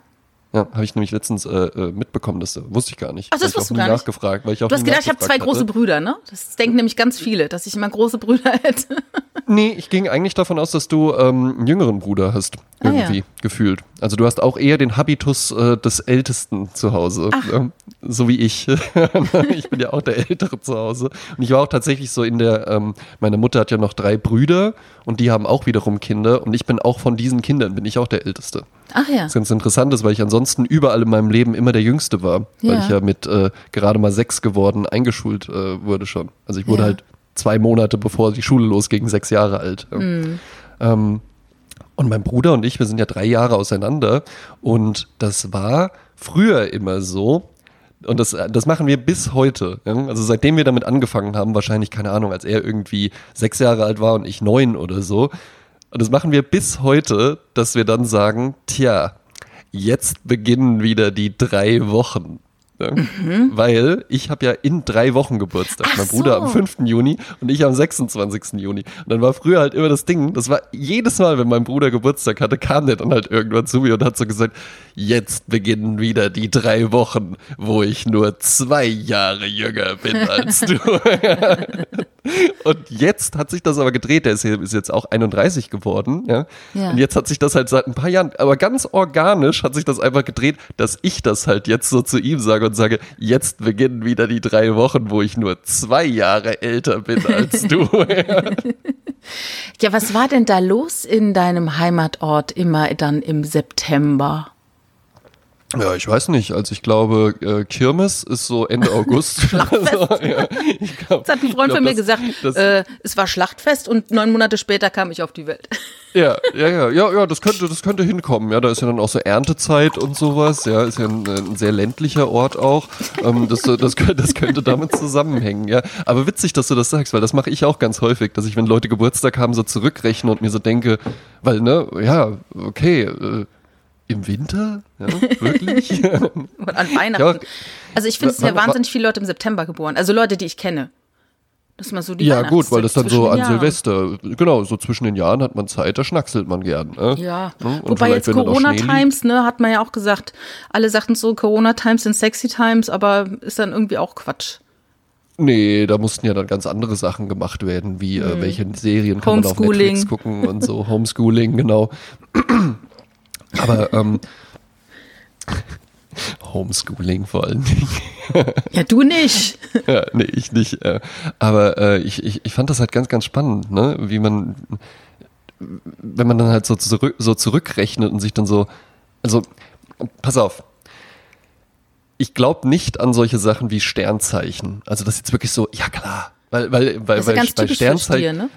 Ja, habe ich nämlich letztens äh, äh, mitbekommen, das äh, wusste ich gar nicht. Ach, das wusstest du gar nicht? nachgefragt, weil ich auch Du hast gedacht, ich habe zwei nachgefragt große hatte. Brüder, ne? Das denken nämlich ganz viele, dass ich immer große Brüder hätte. Nee, ich ging eigentlich davon aus, dass du ähm, einen jüngeren Bruder hast, Ah, irgendwie ja. gefühlt. Also du hast auch eher den Habitus äh, des Ältesten zu Hause, ähm, so wie ich. ich bin ja auch der Ältere zu Hause. Und ich war auch tatsächlich so in der, ähm, meine Mutter hat ja noch drei Brüder und die haben auch wiederum Kinder und ich bin auch von diesen Kindern, bin ich auch der Älteste. Ach ja. Was ganz interessant ist, weil ich ansonsten überall in meinem Leben immer der Jüngste war, weil Ja. ich ja mit äh, gerade mal sechs geworden eingeschult äh, wurde schon. Also ich wurde Ja. halt zwei Monate bevor die Schule losging, sechs Jahre alt. Mhm. Ähm, und mein Bruder und ich, wir sind ja drei Jahre auseinander und das war früher immer so, und das, das machen wir bis heute. Ja? Also seitdem wir damit angefangen haben, wahrscheinlich, keine Ahnung, als er irgendwie sechs Jahre alt war und ich neun oder so. Und das machen wir bis heute, dass wir dann sagen, tja, jetzt beginnen wieder die drei Wochen. Ja? Weil ich habe ja in drei Wochen Geburtstag. Mhm. Ach mein Bruder so. am 5. Juni und ich am 26. Juni. Und dann war früher halt immer das Ding, das war jedes Mal, wenn mein Bruder Geburtstag hatte, kam der dann halt irgendwann zu mir und hat so gesagt, jetzt beginnen wieder die drei Wochen, wo ich nur zwei Jahre jünger bin als du. und jetzt hat sich das aber gedreht, der ist jetzt auch 31 geworden, ja? Ja. Und jetzt hat sich das halt seit ein paar Jahren, aber ganz organisch hat sich das einfach gedreht, dass ich das halt jetzt so zu ihm sage und irgendwann sage, jetzt beginnen wieder die drei Wochen, wo ich nur zwei Jahre älter bin als du. ja, was war denn da los in deinem Heimatort immer dann im September? Ja, ich weiß nicht. Also ich glaube, äh, Kirmes ist so Ende August. Schlachtfest. also, ja, glaub, das hat ein Freund glaub, von mir das, gesagt. Das, äh, es war Schlachtfest und neun Monate später kam ich auf die Welt. Ja, ja, ja, ja, ja, das könnte, das könnte hinkommen. Ja, da ist ja dann auch so Erntezeit und sowas. Ja, ist ja ein, ein sehr ländlicher Ort auch. Ähm, das, das, könnte, das könnte damit zusammenhängen. Ja, aber witzig, dass du das sagst, weil das mache ich auch ganz häufig, dass ich, wenn Leute Geburtstag haben, so zurückrechne und mir so denke, weil ne, ja, okay. Äh, im Winter? Ja, wirklich? Und an Weihnachten. Ja, also ich finde, es sind ja wahnsinnig viele Leute im September geboren. Also Leute, die ich kenne. Das ist mal so die Ja, gut, weil das dann so an Silvester, genau, so zwischen den Jahren hat man Zeit, da schnackselt man gern. Ne? Ja, ne? Und wobei jetzt Corona-Times, ne, hat man ja auch gesagt, alle sagten so, Corona-Times sind sexy Times, aber ist dann irgendwie auch Quatsch. Nee, da mussten ja dann ganz andere Sachen gemacht werden, wie hm. äh, welche Serien kann man auf Netflix gucken und so, Homeschooling, genau. Aber ähm, Homeschooling vor allen Dingen. ja, du nicht. ja, nee, ich nicht. Äh, aber äh, ich, ich, ich fand das halt ganz, ganz spannend, ne? wie man, wenn man dann halt so, zurück, so zurückrechnet und sich dann so, also, pass auf. Ich glaube nicht an solche Sachen wie Sternzeichen. Also das ist jetzt wirklich so, ja klar, weil, weil, weil, das ist weil, ganz weil Sternzeichen. Ne?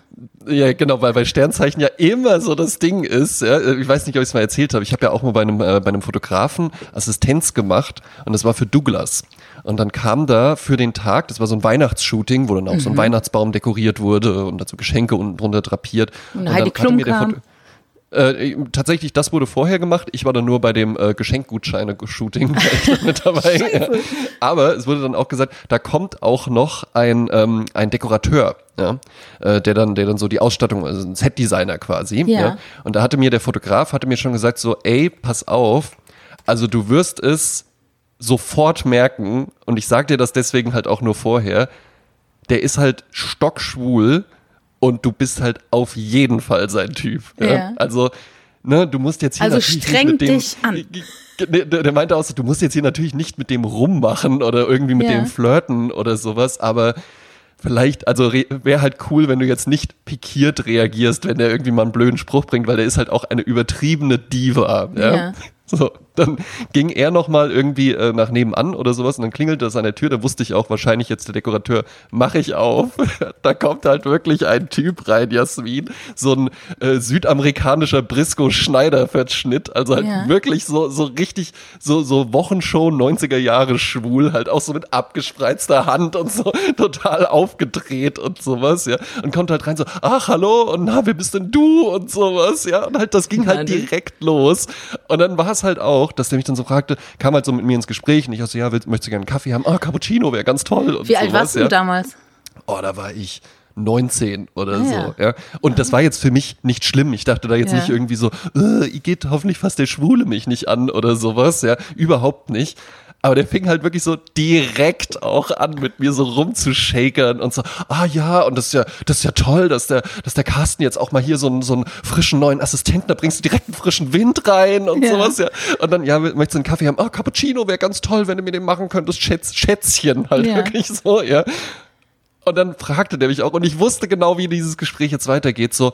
Ja, genau, weil, weil Sternzeichen ja immer so das Ding ist. Ja? Ich weiß nicht, ob ich es mal erzählt habe. Ich habe ja auch mal bei einem, äh, bei einem Fotografen Assistenz gemacht und das war für Douglas. Und dann kam da für den Tag, das war so ein Weihnachtsshooting, wo dann auch mhm. so ein mhm. Weihnachtsbaum dekoriert wurde und dazu Geschenke unten drunter drapiert. Und, und Heidi Klum kam. Äh, tatsächlich, das wurde vorher gemacht. Ich war dann nur bei dem äh, Geschenkgutscheine-Shooting mit dabei. Aber es wurde dann auch gesagt, da kommt auch noch ein, ähm, ein Dekorateur, ja, äh, der dann, der dann so die Ausstattung, also ein Set-Designer quasi. Ja. ja. Und da hatte mir der Fotograf hatte mir schon gesagt so, ey, pass auf, also du wirst es sofort merken und ich sag dir das deswegen halt auch nur vorher. Der ist halt stockschwul und du bist halt auf jeden Fall sein Typ. Ja. ja. Also, ne, du musst jetzt hier also streng mit dem, dich an. Der, der meinte auch so, du musst jetzt hier natürlich nicht mit dem rummachen oder irgendwie mit ja. dem flirten oder sowas, aber vielleicht, also wäre halt cool, wenn du jetzt nicht pikiert reagierst, wenn der irgendwie mal einen blöden Spruch bringt, weil der ist halt auch eine übertriebene Diva. Ja. So, dann ging er nochmal irgendwie äh, nach nebenan oder sowas und dann klingelte das an der Tür. Da wusste ich auch wahrscheinlich jetzt der Dekorateur, mach ich auf. da kommt halt wirklich ein Typ rein, Jasmin. So ein äh, südamerikanischer Brisco-Schneider-Verschnitt. Also halt ja. wirklich so, so richtig, so, so Wochenshow 90er Jahre schwul, halt auch so mit abgespreizter Hand und so total aufgedreht und sowas, ja. Und kommt halt rein so, ach, hallo, und na, wer bist denn du? Und sowas, ja. Und halt, das ging halt direkt los. Und dann war es halt auch, dass der mich dann so fragte, kam halt so mit mir ins Gespräch und ich so, ja, willst, möchtest du gerne einen Kaffee haben? Ah, Cappuccino wäre ganz toll. Und Wie sowas, alt warst ja. du damals? Oh, da war ich 19 oder ah, so. Ja. Und das war jetzt für mich nicht schlimm. Ich dachte da jetzt ja. nicht irgendwie so, äh, geht hoffentlich fast der Schwule mich nicht an oder sowas. Ja, überhaupt nicht. Aber der fing halt wirklich so direkt auch an, mit mir so rumzushakern und so, ah ja, und das ist ja, das ist ja toll, dass der, dass der Carsten jetzt auch mal hier so einen, so einen frischen neuen Assistenten, da bringst du direkt einen frischen Wind rein und ja. sowas, ja. Und dann, ja, möchtest du einen Kaffee haben? Ah, Cappuccino wäre ganz toll, wenn du mir den machen könntest, Schätz, Schätzchen halt ja. wirklich so, ja. Und dann fragte der mich auch, und ich wusste genau, wie dieses Gespräch jetzt weitergeht, so,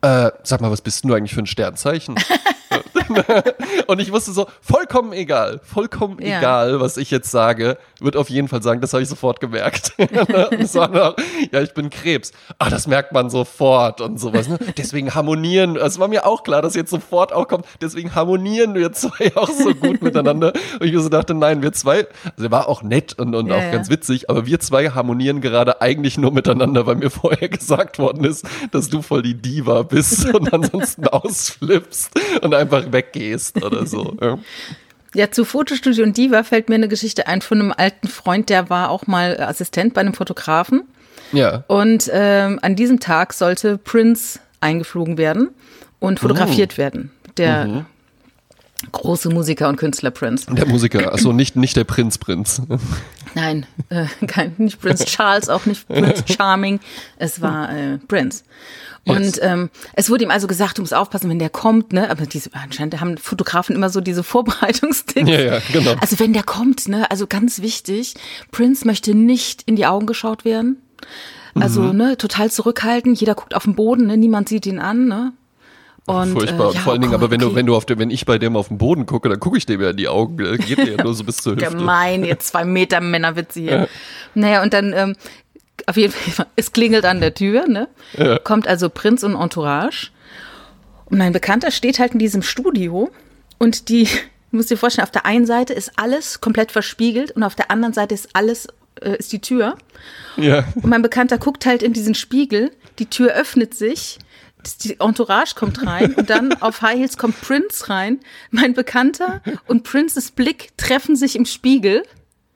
äh, sag mal, was bist du eigentlich für ein Sternzeichen? und ich wusste so, vollkommen egal, vollkommen ja. egal, was ich jetzt sage, wird auf jeden Fall sagen, das habe ich sofort gemerkt. noch, ja, ich bin Krebs. Ah, das merkt man sofort und sowas. Ne? Deswegen harmonieren, es war mir auch klar, dass jetzt sofort auch kommt, deswegen harmonieren wir zwei auch so gut miteinander. Und ich so dachte, nein, wir zwei, also er war auch nett und, und ja, auch ja. ganz witzig, aber wir zwei harmonieren gerade eigentlich nur miteinander, weil mir vorher gesagt worden ist, dass du voll die Diva bist und ansonsten ausflippst und einfach weggehst oder so. Ja. Ja, zu Fotostudio und Diva fällt mir eine Geschichte ein von einem alten Freund, der war auch mal Assistent bei einem Fotografen. Ja. Und ähm, an diesem Tag sollte Prince eingeflogen werden und fotografiert oh. werden. Der mhm. große Musiker und Künstler Prince. Der Musiker, also nicht, nicht der Prinz Prinz. Nein, äh, kein, nicht Prince Charles, auch nicht Prince Charming. Es war äh, Prince. Und Yes. ähm, es wurde ihm also gesagt, du musst aufpassen, wenn der kommt, ne? Aber diese anscheinend haben Fotografen immer so diese Vorbereitungstipps. Ja, ja, genau. Also wenn der kommt, ne? Also ganz wichtig, Prince möchte nicht in die Augen geschaut werden. Also Mhm. ne, total zurückhalten. Jeder guckt auf den Boden, ne? Niemand sieht ihn an, ne? Und, Furchtbar. äh, ja, Vor allen Dingen, oh aber wenn du, wenn du auf dem, wenn ich bei dem auf den Boden gucke, dann gucke ich dem ja in die Augen. ne? Geht mir ja nur so bis zur Hüfte. Gemein, jetzt zwei Meter Männerwitze hier. Naja, und dann, ähm, auf jeden Fall, es klingelt an der Tür, ne? Ja. Kommt also Prinz und Entourage. Und mein Bekannter steht halt in diesem Studio und die, du musst dir vorstellen, auf der einen Seite ist alles komplett verspiegelt und auf der anderen Seite ist alles, äh, ist die Tür. Ja. Und mein Bekannter guckt halt in diesen Spiegel, die Tür öffnet sich, das- die Entourage kommt rein und dann auf High Heels kommt Prince rein. Mein Bekannter und Princes Blick treffen sich im Spiegel.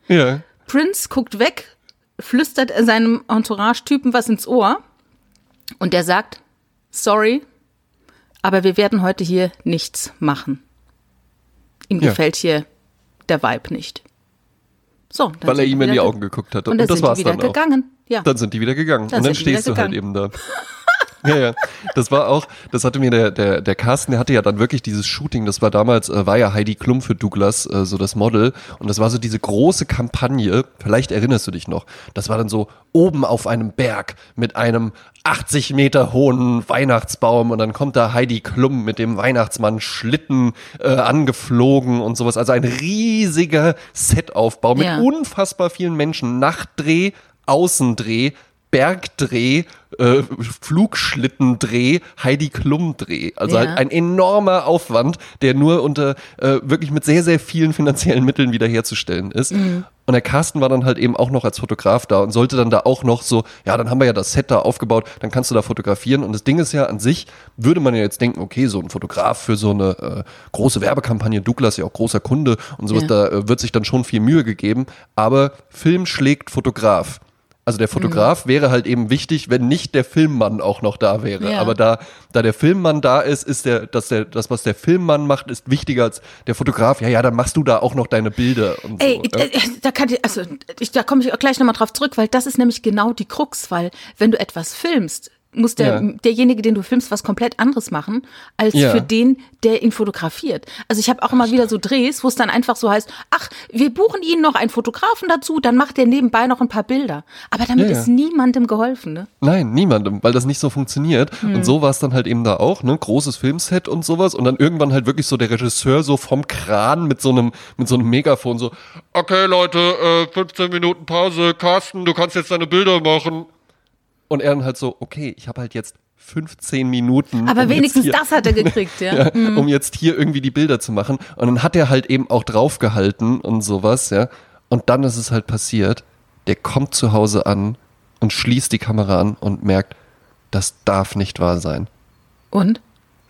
Ja. Prince guckt weg, flüstert er seinem Entourage-Typen was ins Ohr und der sagt, sorry, aber wir werden heute hier nichts machen. Ihm Ja. gefällt hier der Vibe nicht. So, Weil er ihm in die Augen geguckt hat. Und, Und, dann das sind die war's wieder dann auch. gegangen. Ja. Dann sind die wieder gegangen. Dann und dann stehst du halt eben da. Ja, ja. Das war auch, das hatte mir der, der, der Carsten, der hatte ja dann wirklich dieses Shooting, das war damals, äh, war ja Heidi Klum für Douglas, äh, so das Model. Und das war so diese große Kampagne, vielleicht erinnerst du dich noch. Das war dann so oben auf einem Berg mit einem 80 Meter hohen Weihnachtsbaum und dann kommt da Heidi Klum mit dem Weihnachtsmann Schlitten äh, angeflogen und sowas. Also ein riesiger Setaufbau mit Ja. unfassbar vielen Menschen. Nachtdreh, Außendreh, Bergdreh, äh, Flugschlittendreh, Heidi Klum Dreh. Also Ja. halt ein enormer Aufwand, der nur unter äh, wirklich mit sehr, sehr vielen finanziellen Mitteln wiederherzustellen ist. Mhm. Und der Carsten war dann halt eben auch noch als Fotograf da und sollte dann da auch noch so, ja, dann haben wir ja das Set da aufgebaut, dann kannst du da fotografieren. Und das Ding ist ja an sich, würde man ja jetzt denken, okay, so ein Fotograf für so eine äh, große Werbekampagne, Douglas ja auch großer Kunde und sowas, Ja. da äh, wird sich dann schon viel Mühe gegeben. Aber Film schlägt Fotograf. Also der Fotograf wäre halt eben wichtig, wenn nicht der Filmmann auch noch da wäre. Ja. Aber da, da der Filmmann da ist, ist der, dass der, das, was der Filmmann macht, ist wichtiger als der Fotograf. Ja, ja, dann machst du da auch noch deine Bilder und Ey, so. ja. äh, da kann ich, also ich, da komme ich auch gleich nochmal drauf zurück, weil das ist nämlich genau die Krux, weil wenn du etwas filmst, muss der, Ja. derjenige, den du filmst, was komplett anderes machen, als Ja. für den, der ihn fotografiert. Also ich habe auch immer wieder so Drehs, wo es dann einfach so heißt, ach, wir buchen Ihnen noch einen Fotografen dazu, dann macht der nebenbei noch ein paar Bilder. Aber damit Ja, ist niemandem geholfen, ne? Nein, niemandem, weil das nicht so funktioniert. Hm. Und so war es dann halt eben da auch, ne? Großes Filmset und sowas. Und dann irgendwann halt wirklich so der Regisseur so vom Kran mit so einem, mit so einem Megafon so, okay Leute, äh, 15 Minuten Pause, Carsten, du kannst jetzt deine Bilder machen. Und er dann halt so, okay, ich habe halt jetzt 15 Minuten. Aber um wenigstens hier- das hat er gekriegt, ja. ja, um jetzt hier irgendwie die Bilder zu machen. Und dann hat er halt eben auch draufgehalten und sowas, ja. Und dann ist es halt passiert, der kommt zu Hause an und schließt die Kamera an und merkt, das darf nicht wahr sein. Und?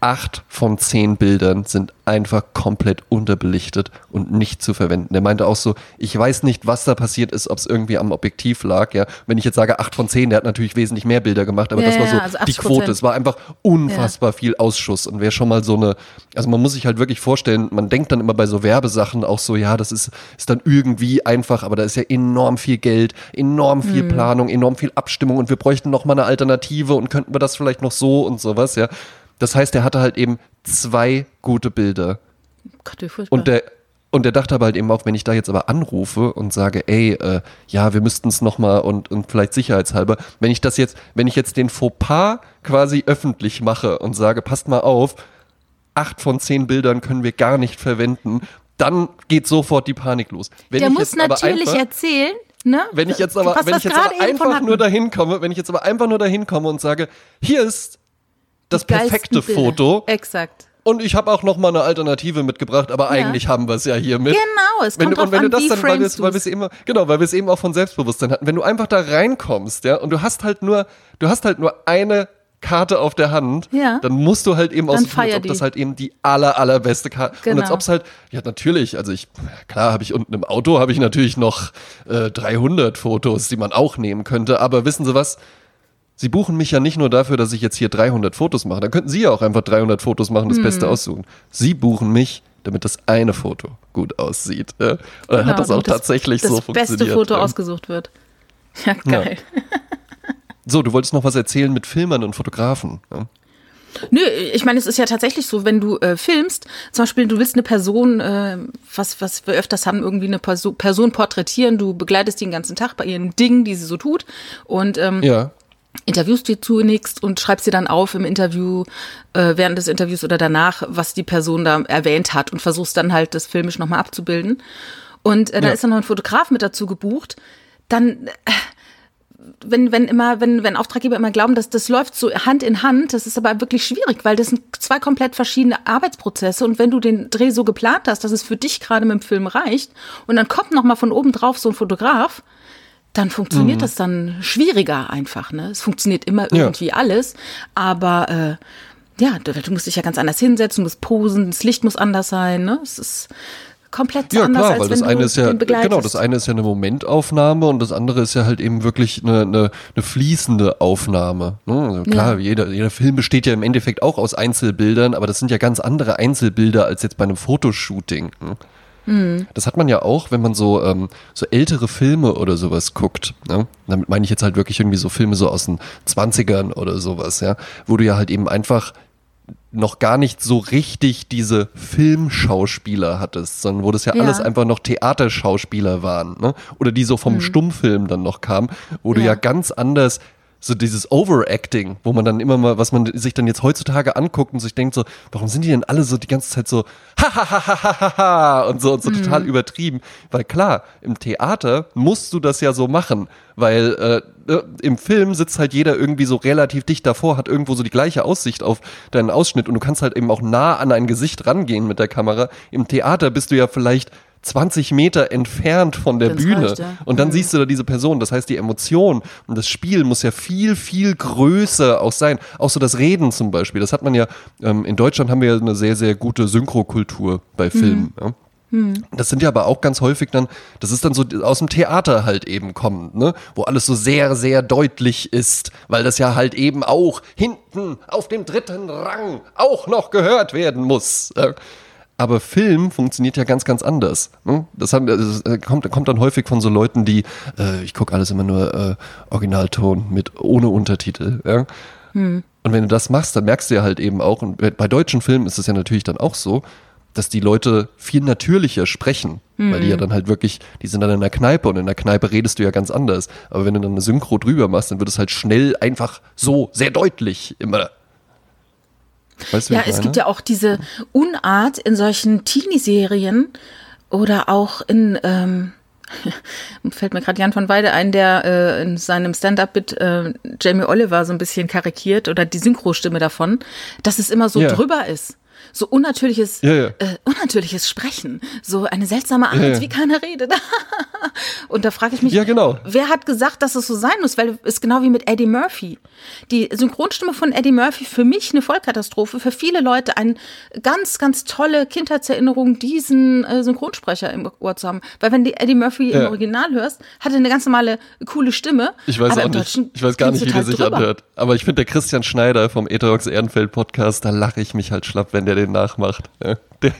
Acht von zehn Bildern sind einfach komplett unterbelichtet und nicht zu verwenden. Der meinte auch so, ich weiß nicht, was da passiert ist, ob es irgendwie am Objektiv lag. Ja, wenn ich jetzt sage acht von zehn, der hat natürlich wesentlich mehr Bilder gemacht, aber Ja, das war ja, so also die 80%. Quote. Es war einfach unfassbar viel Ausschuss und wer schon mal so eine, also man muss sich halt wirklich vorstellen, man denkt dann immer bei so Werbesachen auch so, ja, das ist, ist dann irgendwie einfach, aber da ist ja enorm viel Geld, enorm viel Planung, enorm viel Abstimmung und wir bräuchten noch mal eine Alternative und könnten wir das vielleicht noch so und sowas, ja. Das heißt, er hatte halt eben zwei gute Bilder. Gott, wie furchtbar. Und der, und der dachte aber halt eben auch, wenn ich da jetzt aber anrufe und sage, ey, äh, ja, wir müssten es nochmal und, und vielleicht sicherheitshalber, wenn ich das jetzt, wenn ich jetzt den Fauxpas quasi öffentlich mache und sage, passt mal auf, acht von zehn Bildern können wir gar nicht verwenden, dann geht sofort die Panik los. Wenn der ich muss natürlich einfach- erzählen, ne? wenn ich jetzt aber, wenn ich jetzt aber einfach nur dahin komme, wenn ich jetzt aber einfach nur dahin komme und sage, hier ist das perfekte Bilder. Foto Exakt. und ich habe auch noch mal eine Alternative mitgebracht, aber eigentlich haben wir es ja hier mit. Genau, es Wenn kommt du, und wenn du an, das wie dann, weil wir es, weil wir es eben, genau, weil wir es eben auch von Selbstbewusstsein hatten, wenn du einfach da reinkommst, ja, und du hast halt nur, du hast halt nur eine Karte auf der Hand, Ja. dann musst du halt eben aussuchen, als ob das halt eben die aller, allerbeste Karte, und als Genau. ob es halt, ja natürlich, also ich, klar habe ich unten im Auto, habe ich natürlich noch äh, 300 Fotos, die man auch nehmen könnte, aber wissen Sie was, Sie buchen mich ja nicht nur dafür, dass ich jetzt hier 300 Fotos mache. Dann könnten Sie ja auch einfach 300 Fotos machen, das Mhm. Beste aussuchen. Sie buchen mich, damit das eine Foto gut aussieht. Ja? Und dann Genau, hat das auch das- tatsächlich das so beste funktioniert. Foto ja. ausgesucht wird. Ja, geil. So, du wolltest noch was erzählen mit Filmern und Fotografen. Ja? Nö, ich meine, es ist ja tatsächlich so, wenn du äh, filmst, zum Beispiel du willst eine Person, äh, was, was wir öfters haben, irgendwie eine Perso Person porträtieren, du begleitest die den ganzen Tag bei ihren Dingen, die sie so tut und ähm, ja. Interviewst die zunächst und schreibst dir dann auf im Interview, äh, während des Interviews oder danach, was die Person da erwähnt hat und versuchst dann halt das filmisch nochmal abzubilden. Und äh, dann Ja. ist dann noch ein Fotograf mit dazu gebucht. Dann, äh, wenn, wenn immer, wenn, wenn Auftraggeber immer glauben, dass das läuft so Hand in Hand, das ist aber wirklich schwierig, weil das sind zwei komplett verschiedene Arbeitsprozesse und wenn du den Dreh so geplant hast, dass es für dich gerade mit dem Film reicht und dann kommt noch mal von oben drauf so ein Fotograf, dann funktioniert Mhm. das dann schwieriger einfach. Ne? Es funktioniert immer irgendwie alles, aber äh, ja, du, du musst dich ja ganz anders hinsetzen, du musst posen, das Licht muss anders sein. Ne? Es ist komplett Ja, anders, klar, als weil das eine ist ja, genau, das eine ist ja eine Momentaufnahme und das andere ist ja halt eben wirklich eine, eine, eine fließende Aufnahme. Ne? Also klar, Ja. jeder, jeder Film besteht ja im Endeffekt auch aus Einzelbildern, aber das sind ja ganz andere Einzelbilder als jetzt bei einem Fotoshooting. Ne? Mhm. Das hat man ja auch, wenn man so, ähm, so ältere Filme oder sowas guckt. Ne? Damit meine ich jetzt halt wirklich irgendwie so Filme so aus den 20ern oder sowas, ja, wo du ja halt eben einfach noch gar nicht so richtig diese Filmschauspieler hattest, sondern wo das ja, Ja. alles einfach noch Theaterschauspieler waren, ne? Oder die so vom Stummfilm dann noch kamen, wo du Ja. ja ganz anders so dieses Overacting, wo man dann immer mal, was man sich dann jetzt heutzutage anguckt und sich denkt so, warum sind die denn alle so die ganze Zeit so ha ha ha ha ha und so und so total übertrieben, weil klar, im Theater musst du das ja so machen, weil äh, äh, im Film sitzt halt jeder irgendwie so relativ dicht davor, hat irgendwo so die gleiche Aussicht auf deinen Ausschnitt und du kannst halt eben auch nah an ein Gesicht rangehen mit der Kamera. Im Theater bist du ja vielleicht 20 Meter entfernt von der Wenn's Bühne reicht, ja. und dann siehst du da diese Person. Das heißt, die Emotion und das Spiel muss ja viel, viel größer auch sein. Auch so das Reden zum Beispiel. Das hat man ja, ähm, in Deutschland haben wir ja eine sehr, sehr gute Synchrokultur bei Filmen. Ja. Das sind ja aber auch ganz häufig dann, das ist dann so aus dem Theater halt eben kommend, ne? Wo alles so sehr, sehr deutlich ist, weil das ja halt eben auch hinten auf dem dritten Rang auch noch gehört werden muss. Aber Film funktioniert ja ganz, ganz anders. Ne? Das, haben, das äh, kommt, kommt dann häufig von so Leuten, die, äh, ich gucke alles immer nur äh, Originalton mit ohne Untertitel. Ja? Und wenn du das machst, dann merkst du ja halt eben auch, und bei deutschen Filmen ist es ja natürlich dann auch so, dass die Leute viel natürlicher sprechen, weil die ja dann halt wirklich, die sind dann in der Kneipe und in der Kneipe redest du ja ganz anders. Aber wenn du dann eine Synchro drüber machst, dann wird es halt schnell einfach so sehr deutlich immer. Weißt du, Ja, es gibt ja auch diese Unart in solchen Teenie-Serien oder auch in, ähm, fällt mir gerade Jan von Weide ein, der äh, in seinem Stand-Up-Bit äh, Jamie Oliver so ein bisschen karikiert oder die Synchrostimme davon, dass es immer so Ja. drüber ist. So unnatürliches, Ja, ja. Äh, unnatürliches Sprechen. So eine seltsame Art, Ja, wie keiner redet. Und da frage ich mich, Ja, genau. wer hat gesagt, dass es so sein muss? Weil es ist genau wie mit Eddie Murphy. Die Synchronstimme von Eddie Murphy für mich eine Vollkatastrophe, für viele Leute eine ganz, ganz tolle Kindheitserinnerung, diesen äh, Synchronsprecher im Ohr zu haben. Weil wenn du Eddie Murphy im. Original hörst, hat er eine ganz normale, coole Stimme. Ich weiß aber auch nicht. Ich weiß gar nicht, wie der sich drüber. anhört. Aber ich finde, der Christian Schneider vom Eterox Ehrenfeld Podcast, da lache ich mich halt schlapp, wenn der den nachmacht. Ja, Der,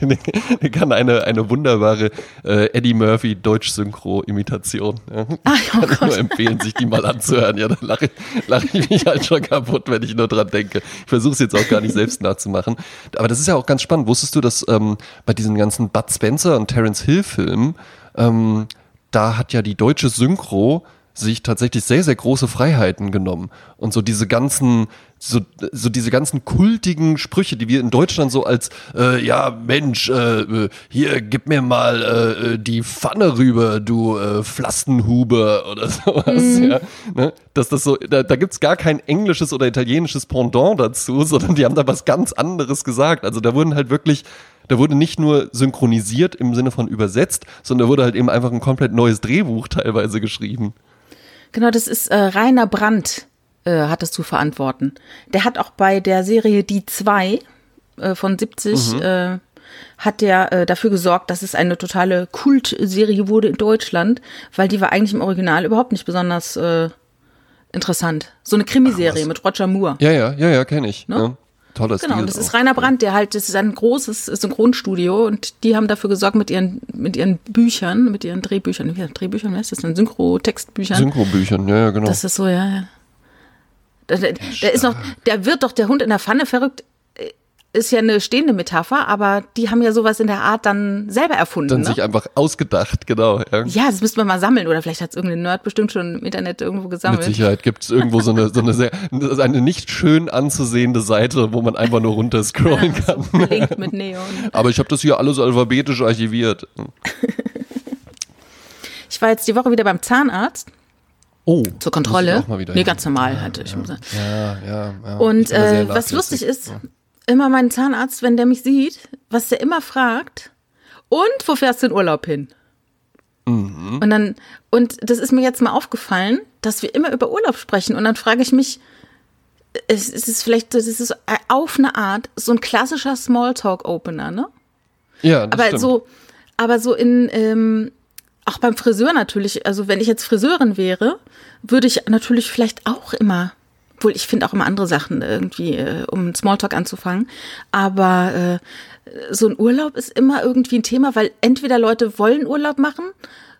der, kann eine, eine wunderbare äh, Eddie Murphy Deutsch-Synchro-Imitation. Ja. Oh kann ich nur empfehlen, sich die mal anzuhören. Ja, da lache ich, lache ich mich halt schon kaputt, wenn ich nur dran denke. Ich versuche es jetzt auch gar nicht selbst nachzumachen. Aber das ist ja auch ganz spannend. Wusstest du, dass ähm, bei diesen ganzen Bud Spencer und Terence Hill Filmen, ähm, da hat ja die deutsche Synchro sich tatsächlich sehr, sehr große Freiheiten genommen. Und so diese ganzen, so, so diese ganzen kultigen Sprüche, die wir in Deutschland so als, äh, ja, Mensch, äh, äh, hier, gib mir mal äh, äh, die Pfanne rüber, du äh, Flassenhuber oder sowas, ja. Ne? Dass das so, da, da gibt's gar kein englisches oder italienisches Pendant dazu, sondern die haben da was ganz anderes gesagt. Also da wurden halt wirklich da wurde nicht nur synchronisiert im Sinne von übersetzt, sondern da wurde halt eben einfach ein komplett neues Drehbuch teilweise geschrieben. Genau, das ist äh, Rainer Brandt, äh, hat es zu verantworten. Der hat auch bei der Serie Die zwei äh, von 70 äh, hat der äh, dafür gesorgt, dass es eine totale Kultserie wurde in Deutschland, weil die war eigentlich im Original überhaupt nicht besonders äh, interessant. So eine Krimiserie mit Roger Moore. Ja, ja, ja, ja, kenne ich. Ne? Ja. Toller Genau, Stil das ist auch. Rainer Brandt, der halt, das ist ein großes Synchronstudio und die haben dafür gesorgt mit ihren, mit ihren Büchern, mit ihren Drehbüchern, wie Drehbüchern, was ist das denn? Synchro-Textbüchern. Synchrobüchern, ja, ja, genau. Das ist so, ja, ja. Da, da, da ist noch, da wird doch der Hund in der Pfanne verrückt, ist ja eine stehende Metapher, aber die haben ja sowas in der Art dann selber erfunden. Dann ne? sich einfach ausgedacht, genau. Ja. ja, das müsste man mal sammeln oder vielleicht hat es irgendein Nerd bestimmt schon im Internet irgendwo Mit gesammelt. Sicherheit gibt es irgendwo so eine, so eine sehr, eine nicht schön anzusehende Seite, wo man einfach nur runterscrollen kann. Gelingt mit Neon. Aber ich habe das hier alles alphabetisch archiviert. Ich war jetzt die Woche wieder beim Zahnarzt Oh. zur Kontrolle. Muss ich auch mal wieder nee, hin. ganz normal halt. Ich muss sagen. Ja, ja, ja. Und Ich äh, was lustig ist, immer mein Zahnarzt, wenn der mich sieht, was der immer fragt, und wo fährst du in Urlaub hin? Mhm. Und dann, und das ist mir jetzt mal aufgefallen, dass wir immer über Urlaub sprechen. Und dann frage ich mich, es, es ist vielleicht, das ist auf eine Art so ein klassischer Smalltalk-Opener, ne? Ja, das aber stimmt. so, aber so in, ähm, auch beim Friseur natürlich, also wenn ich jetzt Friseurin wäre, würde ich natürlich vielleicht auch immer, obwohl ich finde auch immer andere Sachen irgendwie, äh, um einen Smalltalk anzufangen, aber äh, so ein Urlaub ist immer irgendwie ein Thema, weil entweder Leute wollen Urlaub machen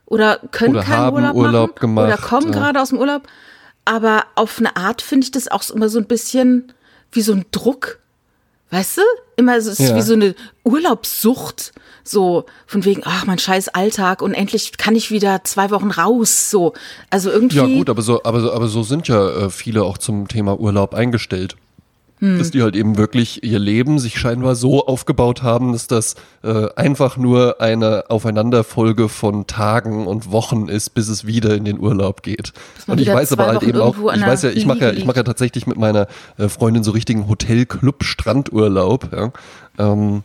oder können Oder keinen Urlaub, Urlaub machen oder gemacht, kommen ja. gerade aus dem Urlaub. Aber auf eine Art finde ich das auch immer so ein bisschen wie so ein Druck. Weißt du? Immer so, es ist Ja. wie so eine Urlaubssucht. So von wegen, ach, mein scheiß Alltag und endlich kann ich wieder zwei Wochen raus. So. Also irgendwie. Ja gut, aber so, aber, so- aber so sind ja äh, viele auch zum Thema Urlaub eingestellt. Hm. Dass die halt eben wirklich ihr Leben sich scheinbar so aufgebaut haben, dass das äh, einfach nur eine Aufeinanderfolge von Tagen und Wochen ist, bis es wieder in den Urlaub geht. Und ich weiß aber halt eben auch, ich weiß ja, ich mache ja, ich mache ja tatsächlich mit meiner äh, Freundin so richtigen Hotel-Club-Strandurlaub. Ja. Ähm,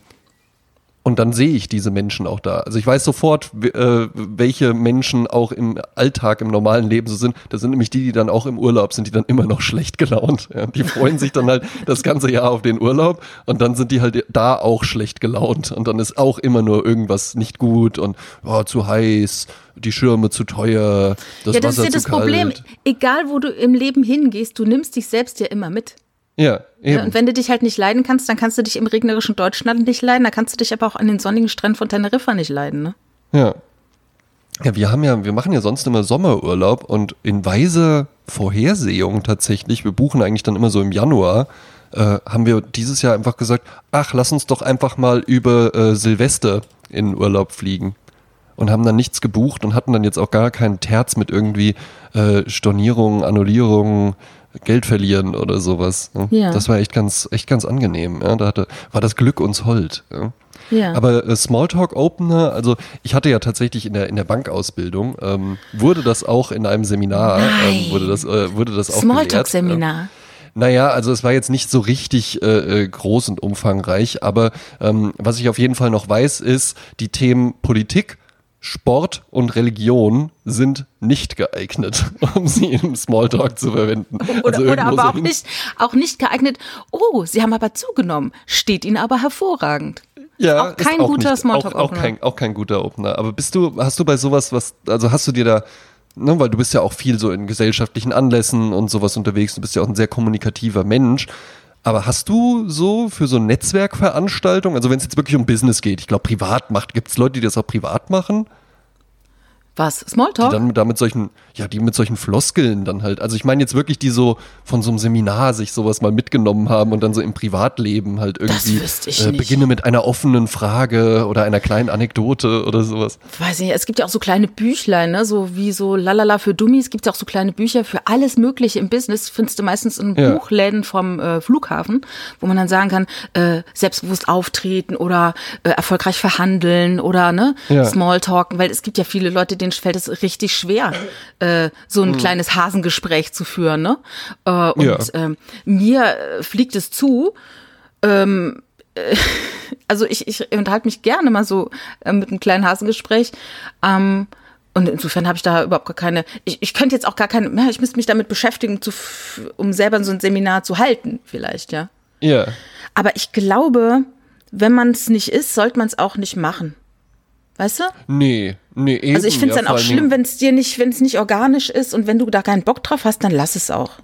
und dann sehe ich diese Menschen auch da. Also ich weiß sofort, äh, welche Menschen auch im Alltag, im normalen Leben so sind. Das sind nämlich die, die dann auch im Urlaub sind, die dann immer noch schlecht gelaunt. Ja. Die freuen sich dann halt das ganze Jahr auf den Urlaub und dann sind die halt da auch schlecht gelaunt. Und dann ist auch immer nur irgendwas nicht gut und oh, zu heiß, die Schirme zu teuer, das ja, das Wasser ist ja das Problem. Egal, wo du im Leben hingehst, du nimmst dich selbst ja immer mit. Ja, Ja, eben. und wenn du dich halt nicht leiden kannst, dann kannst du dich im regnerischen Deutschland nicht leiden, dann kannst du dich aber auch an den sonnigen Stränden von Teneriffa nicht leiden, ne? Ja. Ja, wir haben ja, wir machen ja sonst immer Sommerurlaub und in weiser Vorhersehung tatsächlich, wir buchen eigentlich dann immer so im Januar, äh, haben wir dieses Jahr einfach gesagt, ach, lass uns doch einfach mal über äh, Silvester in Urlaub fliegen. Und haben dann nichts gebucht und hatten dann jetzt auch gar keinen Terz mit irgendwie äh, Stornierungen, Annullierungen, Geld verlieren oder sowas. ne? Ja. Das war echt ganz, echt ganz angenehm. Ja? Da hatte, war das Glück uns hold. Ja? Ja. Aber äh, Smalltalk Opener, also ich hatte ja tatsächlich in der in der Bankausbildung ähm, wurde das auch in einem Seminar ähm, wurde das äh, wurde das auch. Smalltalk-Seminar. Naja, also es war jetzt nicht so richtig äh, äh, groß und umfangreich, aber ähm, was ich auf jeden Fall noch weiß, ist, die Themen Politik, Sport und Religion sind nicht geeignet, um sie im Smalltalk zu verwenden. Oder, also oder aber auch nicht, auch nicht geeignet. Oh, sie haben aber zugenommen. Steht ihnen aber hervorragend. Ja, auch kein ist guter Smalltalk auch, auch kein auch kein guter Opener. Aber bist du hast du bei sowas was also hast du dir da ne, weil du bist ja auch viel so in gesellschaftlichen Anlässen und sowas unterwegs. Du bist ja auch ein sehr kommunikativer Mensch. Aber hast du so für so Netzwerkveranstaltungen, also wenn es jetzt wirklich um Business geht, ich glaube privat macht, gibt es Leute, die das auch privat machen, Was? die Smalltalk? dann mit, da mit solchen, ja, die mit solchen Floskeln dann halt, also ich meine jetzt wirklich, die so von so einem Seminar sich sowas mal mitgenommen haben und dann so im Privatleben halt irgendwie ich äh, beginne mit einer offenen Frage oder einer kleinen Anekdote oder sowas. Weiß nicht, es gibt ja auch so kleine Büchlein, ne? so wie so Lalala für Dummies, gibt es auch so kleine Bücher für alles Mögliche im Business, findest du meistens in Ja. Buchläden vom äh, Flughafen, wo man dann sagen kann, äh, selbstbewusst auftreten oder äh, erfolgreich verhandeln oder ne, Ja. Smalltalken, weil es gibt ja viele Leute, denen fällt es richtig schwer, äh, so ein kleines Hasengespräch zu führen. Ne? Äh, und Ja. ähm, mir äh, fliegt es zu, also ich, ich unterhalte mich gerne mal so äh, mit einem kleinen Hasengespräch. Ähm, und insofern habe ich da überhaupt gar keine. Ich, ich könnte jetzt auch gar keine. Ich müsste mich damit beschäftigen, zu, um selber so ein Seminar zu halten, vielleicht, ja. Ja. Aber ich glaube, wenn man es nicht ist, sollte man es auch nicht machen. Weißt du? Nee, nee, eben. Also ich finde es ja, dann auch schlimm, wenn es dir nicht, wenn es nicht organisch ist und wenn du da keinen Bock drauf hast, dann lass es auch.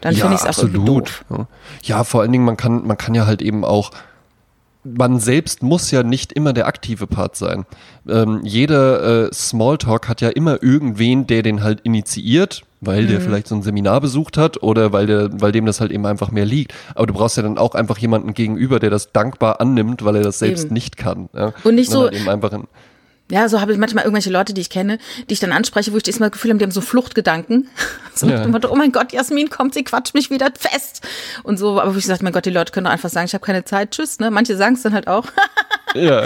Dann ja, finde ich es auch irgendwie absolut. doof. Ja. ja, vor allen Dingen, man kann, man kann ja halt eben auch man selbst muss ja nicht immer der aktive Part sein. Ähm, jeder äh, Smalltalk hat ja immer irgendwen, der den halt initiiert, weil der vielleicht so ein Seminar besucht hat oder weil der, weil dem das halt eben einfach mehr liegt. Aber du brauchst ja dann auch einfach jemanden gegenüber, der das dankbar annimmt, weil er das selbst Eben. nicht kann. Ja? Und nicht dann so- Halt Ja, so habe ich manchmal irgendwelche Leute, die ich kenne, die ich dann anspreche, wo ich das mal das Gefühl habe, die haben so Fluchtgedanken. So Ja. nach oh mein Gott, Jasmin kommt, sie quatscht mich wieder fest. Und so, aber wo ich gesagt, mein Gott, die Leute können doch einfach sagen, ich habe keine Zeit, tschüss. Ne? Manche sagen es dann halt auch. ja.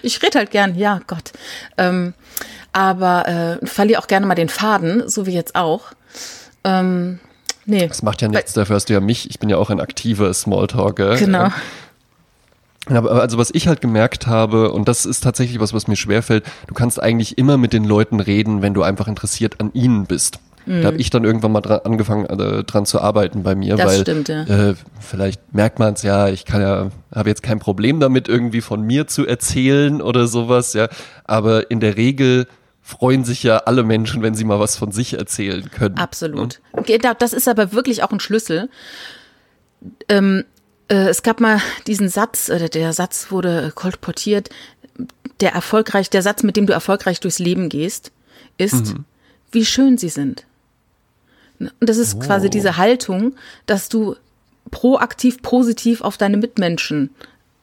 ich rede halt gern, ja Gott. Ähm, aber äh, verliere auch gerne mal den Faden, so wie jetzt auch. Ähm, nee. Das macht ja nichts, dafür hast du ja mich, ich bin ja auch ein aktiver Smalltalker. Genau. Aber also was ich halt gemerkt habe, und das ist tatsächlich was, was mir schwerfällt, du kannst eigentlich immer mit den Leuten reden, wenn du einfach interessiert an ihnen bist. Da habe ich dann irgendwann mal dran, angefangen, äh, dran zu arbeiten bei mir, Das weil stimmt, ja. äh, vielleicht merkt man es ja, ich kann ja, habe jetzt kein Problem damit, irgendwie von mir zu erzählen oder sowas, ja. Aber in der Regel freuen sich ja alle Menschen, wenn sie mal was von sich erzählen können. Absolut. Genau, Das ist aber wirklich auch ein Schlüssel. Ähm, äh, es gab mal diesen Satz, äh, der Satz wurde kolportiert, der erfolgreich, der Satz, mit dem du erfolgreich durchs Leben gehst, ist, wie schön sie sind. Ne? Und das ist quasi diese Haltung, dass du proaktiv positiv auf deine Mitmenschen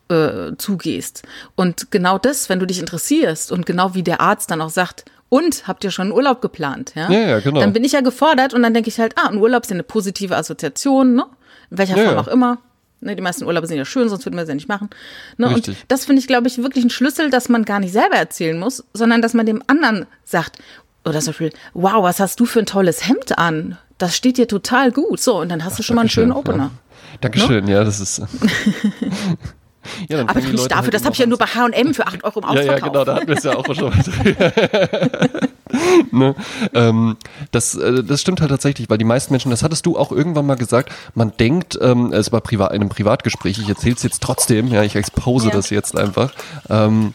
äh, zugehst. Und genau das, wenn du dich interessierst und genau wie der Arzt dann auch sagt, und habt ihr schon einen Urlaub geplant? Ja, Ja, ja, genau. Dann bin ich ja gefordert und dann denke ich halt, ah, ein Urlaub ist ja eine positive Assoziation, ne? In welcher Ja, Form auch immer. Ne, die meisten Urlaube sind ja schön, sonst würden wir sie ja nicht machen. Ne? Und das finde ich, glaube ich, wirklich ein Schlüssel, dass man gar nicht selber erzählen muss, sondern dass man dem anderen sagt, oder zum Beispiel, wow, was hast du für ein tolles Hemd an? Das steht dir total gut. So, und dann hast du schon mal einen schönen Opener. Ja. Dankeschön, ja, das ist. ja, Aber nicht dafür, halt das habe ich ja nur bei H&M für 8 Euro im Ja, Ausverkauf. ja, genau, da hatten wir es ja auch schon mal. ne? ähm, das, äh, das stimmt halt tatsächlich, weil die meisten Menschen, das hattest du auch irgendwann mal gesagt, man denkt, ähm, es war privat, in einem Privatgespräch, ich erzähle es jetzt trotzdem, ja, ich expose Ja. das jetzt einfach. Ähm,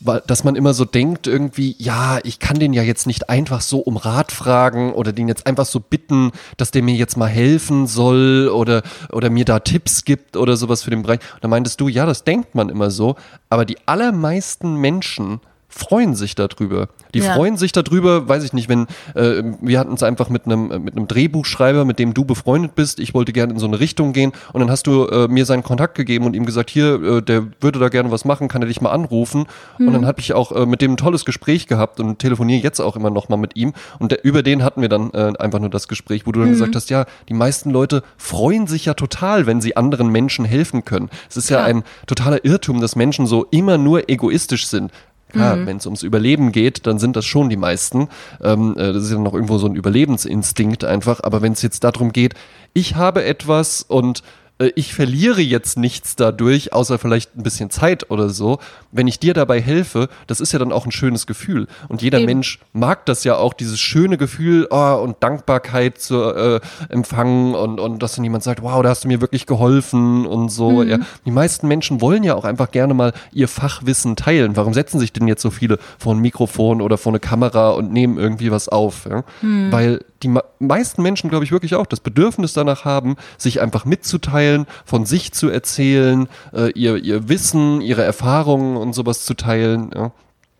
weil- dass man immer so denkt irgendwie, ja, ich kann den ja jetzt nicht einfach so um Rat fragen oder den jetzt einfach so bitten, dass der mir jetzt mal helfen soll oder, oder mir da Tipps gibt oder sowas für den Bereich. Und da meintest du, ja, das denkt man immer so, aber die allermeisten Menschen freuen sich darüber. Die Ja. freuen sich darüber, weiß ich nicht, wenn äh, wir hatten es einfach mit einem äh, mit einem Drehbuchschreiber, mit dem du befreundet bist. Ich wollte gerne in so eine Richtung gehen und dann hast du äh, mir seinen Kontakt gegeben und ihm gesagt, hier, äh, der würde da gerne was machen, kann er dich mal anrufen? Und dann habe ich auch äh, mit dem ein tolles Gespräch gehabt und telefoniere jetzt auch immer noch mal mit ihm und der, über den hatten wir dann äh, einfach nur das Gespräch, wo du dann gesagt hast, ja, die meisten Leute freuen sich ja total, wenn sie anderen Menschen helfen können. Es ist ja Klar. ein totaler Irrtum, dass Menschen so immer nur egoistisch sind. Klar, wenn es ums Überleben geht, dann sind das schon die meisten. Ähm, äh, das ist ja noch irgendwo so ein Überlebensinstinkt einfach. Aber wenn es jetzt darum geht, ich habe etwas und äh, ich verliere jetzt nichts dadurch, außer vielleicht ein bisschen Zeit oder so. Wenn ich dir dabei helfe, das ist ja dann auch ein schönes Gefühl. Und jeder Eben. Mensch mag das ja auch, dieses schöne Gefühl oh, und Dankbarkeit zu äh, empfangen und, und dass dann jemand sagt, wow, da hast du mir wirklich geholfen und so. Ja. Die meisten Menschen wollen ja auch einfach gerne mal ihr Fachwissen teilen. Warum setzen sich denn jetzt so viele vor ein Mikrofon oder vor eine Kamera und nehmen irgendwie was auf? Ja? Weil die me- meisten Menschen, glaube ich, wirklich auch das Bedürfnis danach haben, sich einfach mitzuteilen, von sich zu erzählen, äh, ihr, ihr Wissen, ihre Erfahrungen und sowas zu teilen. Ja.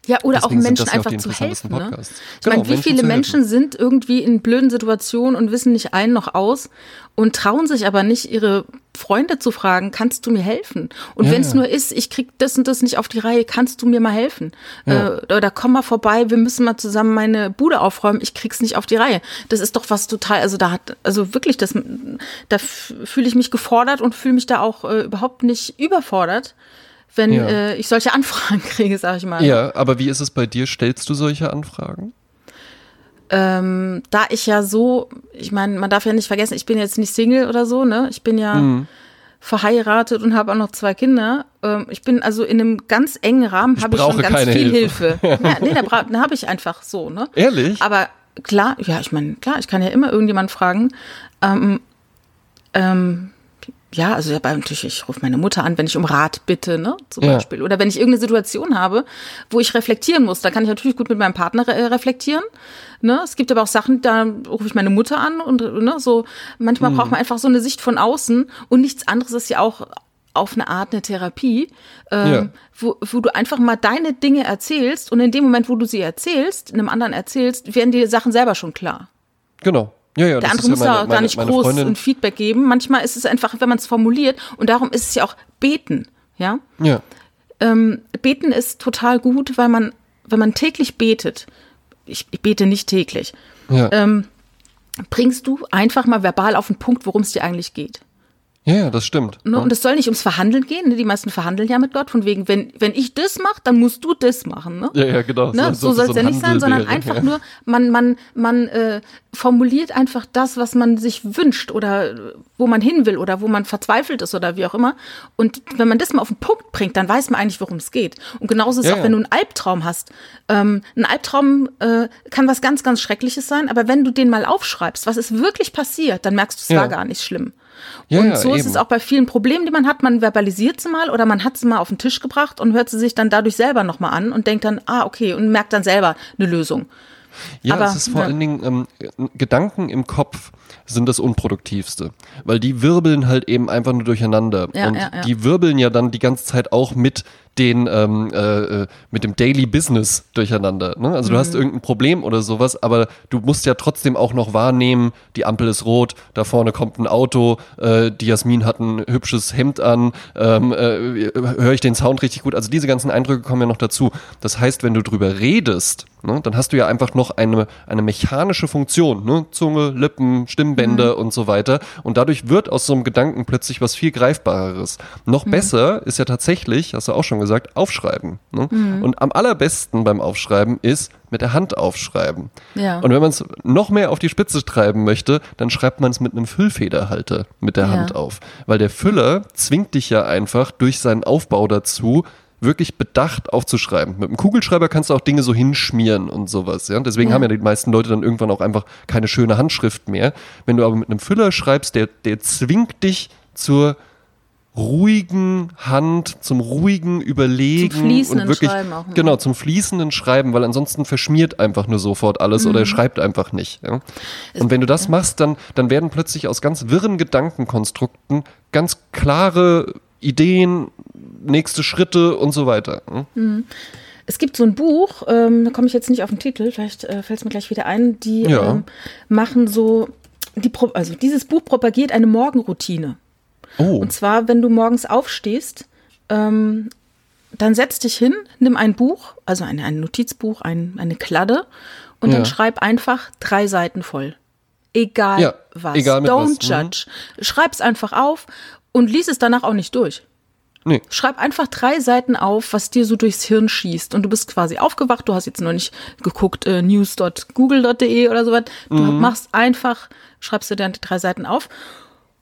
Ja, oder Deswegen auch Menschen einfach zu helfen. Ne? Podcasts. Ich meine, Genau, wie Menschen viele. Menschen sind irgendwie in blöden Situationen und wissen nicht ein noch aus und trauen sich aber nicht, ihre Freunde zu fragen, kannst du mir helfen? Und Ja, wenn es ja. nur ist, ich krieg das und das nicht auf die Reihe, kannst du mir mal helfen? Ja. Äh, oder komm mal vorbei, wir müssen mal zusammen meine Bude aufräumen, ich krieg's nicht auf die Reihe. Das ist doch was total, also da hat, also wirklich, das, da fühle ich mich gefordert und fühle mich da auch äh, überhaupt nicht überfordert, wenn Ja. äh, ich solche Anfragen kriege, sag ich mal. Ja, aber wie ist es bei dir? Stellst du solche Anfragen? ähm, da ich ja so, ich meine, man darf ja nicht vergessen, ich bin jetzt nicht Single oder so, ne? Ich bin ja Mhm. verheiratet und habe auch noch zwei Kinder. Ähm, ich bin also in einem ganz engen Rahmen, habe ich schon ganz keine viel Hilfe. Hilfe. ja, nee, da, da habe ich einfach so, ne? Ehrlich? Aber klar, ja, ich meine, klar, ich kann ja immer irgendjemand fragen. Ähm, ähm, ja, also ja, natürlich, ich rufe meine Mutter an, wenn ich um Rat bitte, ne, zum Ja. Beispiel. Oder wenn ich irgendeine Situation habe, wo ich reflektieren muss, da kann ich natürlich gut mit meinem Partner äh, reflektieren. Ne? Es gibt aber auch Sachen, da rufe ich meine Mutter an und ne, so, manchmal Mhm. braucht man einfach so eine Sicht von außen und nichts anderes ist ja auch auf eine Art eine Therapie, ähm, Ja. wo, wo du einfach mal deine Dinge erzählst und in dem Moment, wo du sie erzählst, einem anderen erzählst, werden dir Sachen selber schon klar. Genau. Ja, ja, Der andere muss ja meine, da gar meine, nicht meine groß Freundin. ein Feedback geben. Manchmal ist es einfach, wenn man es formuliert und darum ist es ja auch beten, ja. Ja. Ähm, beten ist total gut, weil man, wenn man täglich betet, ich, ich bete nicht täglich, Ja. ähm, bringst du einfach mal verbal auf den Punkt, worum es dir eigentlich geht. Ja, ja, das stimmt. Ne? Und es soll nicht ums Verhandeln gehen. Ne? Die meisten verhandeln ja mit Gott, von wegen, wenn, wenn ich das mache, dann musst du das machen. Ne? Ja, ja, genau. Ne? So, soll es ja ein nicht sein, sondern wäre, einfach ja. nur, man, man, man äh, formuliert einfach das, was man sich wünscht oder äh, wo man hin will oder wo man verzweifelt ist oder wie auch immer. Und wenn man das mal auf den Punkt bringt, dann weiß man eigentlich, worum es geht. Und genauso ist es Ja, auch, ja. wenn du einen Albtraum hast. Ähm, ein Albtraum äh, kann was ganz, ganz Schreckliches sein, aber wenn du den mal aufschreibst, was ist wirklich passiert, dann merkst du, es Ja. war gar nicht schlimm. Ja, und ja, so ist eben. es auch bei vielen Problemen, die man hat. Man verbalisiert sie mal oder man hat sie mal auf den Tisch gebracht und hört sie sich dann dadurch selber nochmal an und denkt dann, ah, okay, und merkt dann selber eine Lösung. Ja, Aber, es ist vor ja. allen Dingen, ähm, Gedanken im Kopf sind das Unproduktivste, weil die wirbeln halt eben einfach nur durcheinander. Ja, und ja, ja. die wirbeln ja dann die ganze Zeit auch mit den, ähm, äh, äh, mit dem Daily Business durcheinander. Ne? Also du Mhm. hast irgendein Problem oder sowas, aber du musst ja trotzdem auch noch wahrnehmen, die Ampel ist rot, da vorne kommt ein Auto, äh, die Jasmin hat ein hübsches Hemd an, ähm, äh, höre ich den Sound richtig gut. Also diese ganzen Eindrücke kommen ja noch dazu. Das heißt, wenn du drüber redest, ne, dann hast du ja einfach noch eine, eine mechanische Funktion, ne? Zunge, Lippen, Stimmbänder und so weiter. Und dadurch wird aus so einem Gedanken plötzlich was viel Greifbareres. Noch besser ist ja tatsächlich, hast du auch schon gesagt, aufschreiben. Ne? Und am allerbesten beim Aufschreiben ist mit der Hand aufschreiben. Ja. Und wenn man es noch mehr auf die Spitze treiben möchte, dann schreibt man es mit einem Füllfederhalter mit der Ja. Hand auf. Weil der Füller zwingt dich ja einfach durch seinen Aufbau dazu, wirklich bedacht aufzuschreiben. Mit einem Kugelschreiber kannst du auch Dinge so hinschmieren und sowas. Ja? Deswegen Ja. haben ja die meisten Leute dann irgendwann auch einfach keine schöne Handschrift mehr. Wenn du aber mit einem Füller schreibst, der, der zwingt dich zur ruhigen Hand, zum ruhigen Überlegen Zum fließenden und wirklich Schreiben auch, ne? genau zum fließenden Schreiben, weil ansonsten verschmiert einfach nur sofort alles Mhm. oder er schreibt einfach nicht. Ja? Und wenn du das machst, dann dann werden plötzlich aus ganz wirren Gedankenkonstrukten ganz klare Ideen, nächste Schritte und so weiter. ja? Es gibt so ein Buch, ähm, da komme ich jetzt nicht auf den Titel, vielleicht äh, fällt es mir gleich wieder ein, die Ja. ähm, machen so, die, also dieses Buch propagiert eine Morgenroutine. Oh, Und zwar, wenn du morgens aufstehst, ähm, dann setz dich hin, nimm ein Buch, also ein, ein Notizbuch, ein, eine Kladde und Ja. dann schreib einfach drei Seiten voll. Egal Ja, was. egal Don't was, mhm. judge. Schreib's einfach auf und lies es danach auch nicht durch. nee. Schreib einfach drei Seiten auf, was dir so durchs Hirn schießt. Und du bist quasi aufgewacht, du hast jetzt noch nicht geguckt, äh, news.google.de oder sowas. Du machst einfach, schreibst dir dann die drei Seiten auf.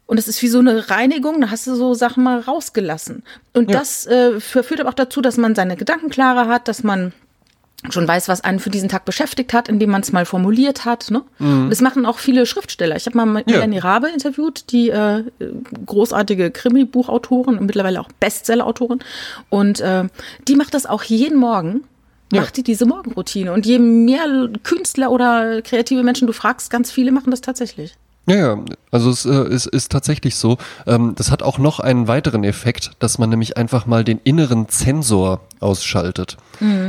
Und es ist wie so eine Reinigung, da hast du so Sachen mal rausgelassen. Und Ja. das äh, führ- führt aber auch dazu, dass man seine Gedanken klarer hat, dass man schon weiß, was einen für diesen Tag beschäftigt hat, indem man es mal formuliert hat. Ne? Und Das machen auch viele Schriftsteller. Ich habe mal Ja. Melanie Rabe interviewt, die äh, großartige Krimi-Buchautorin und mittlerweile auch Bestseller-Autorin. Und äh, die macht das auch jeden Morgen. Ja. Macht die diese Morgenroutine. Und je mehr Künstler oder kreative Menschen du fragst, ganz viele machen das tatsächlich. Ja, ja, also es äh, ist, ist tatsächlich so. Ähm, das hat auch noch einen weiteren Effekt, dass man nämlich einfach mal den inneren Zensor ausschaltet.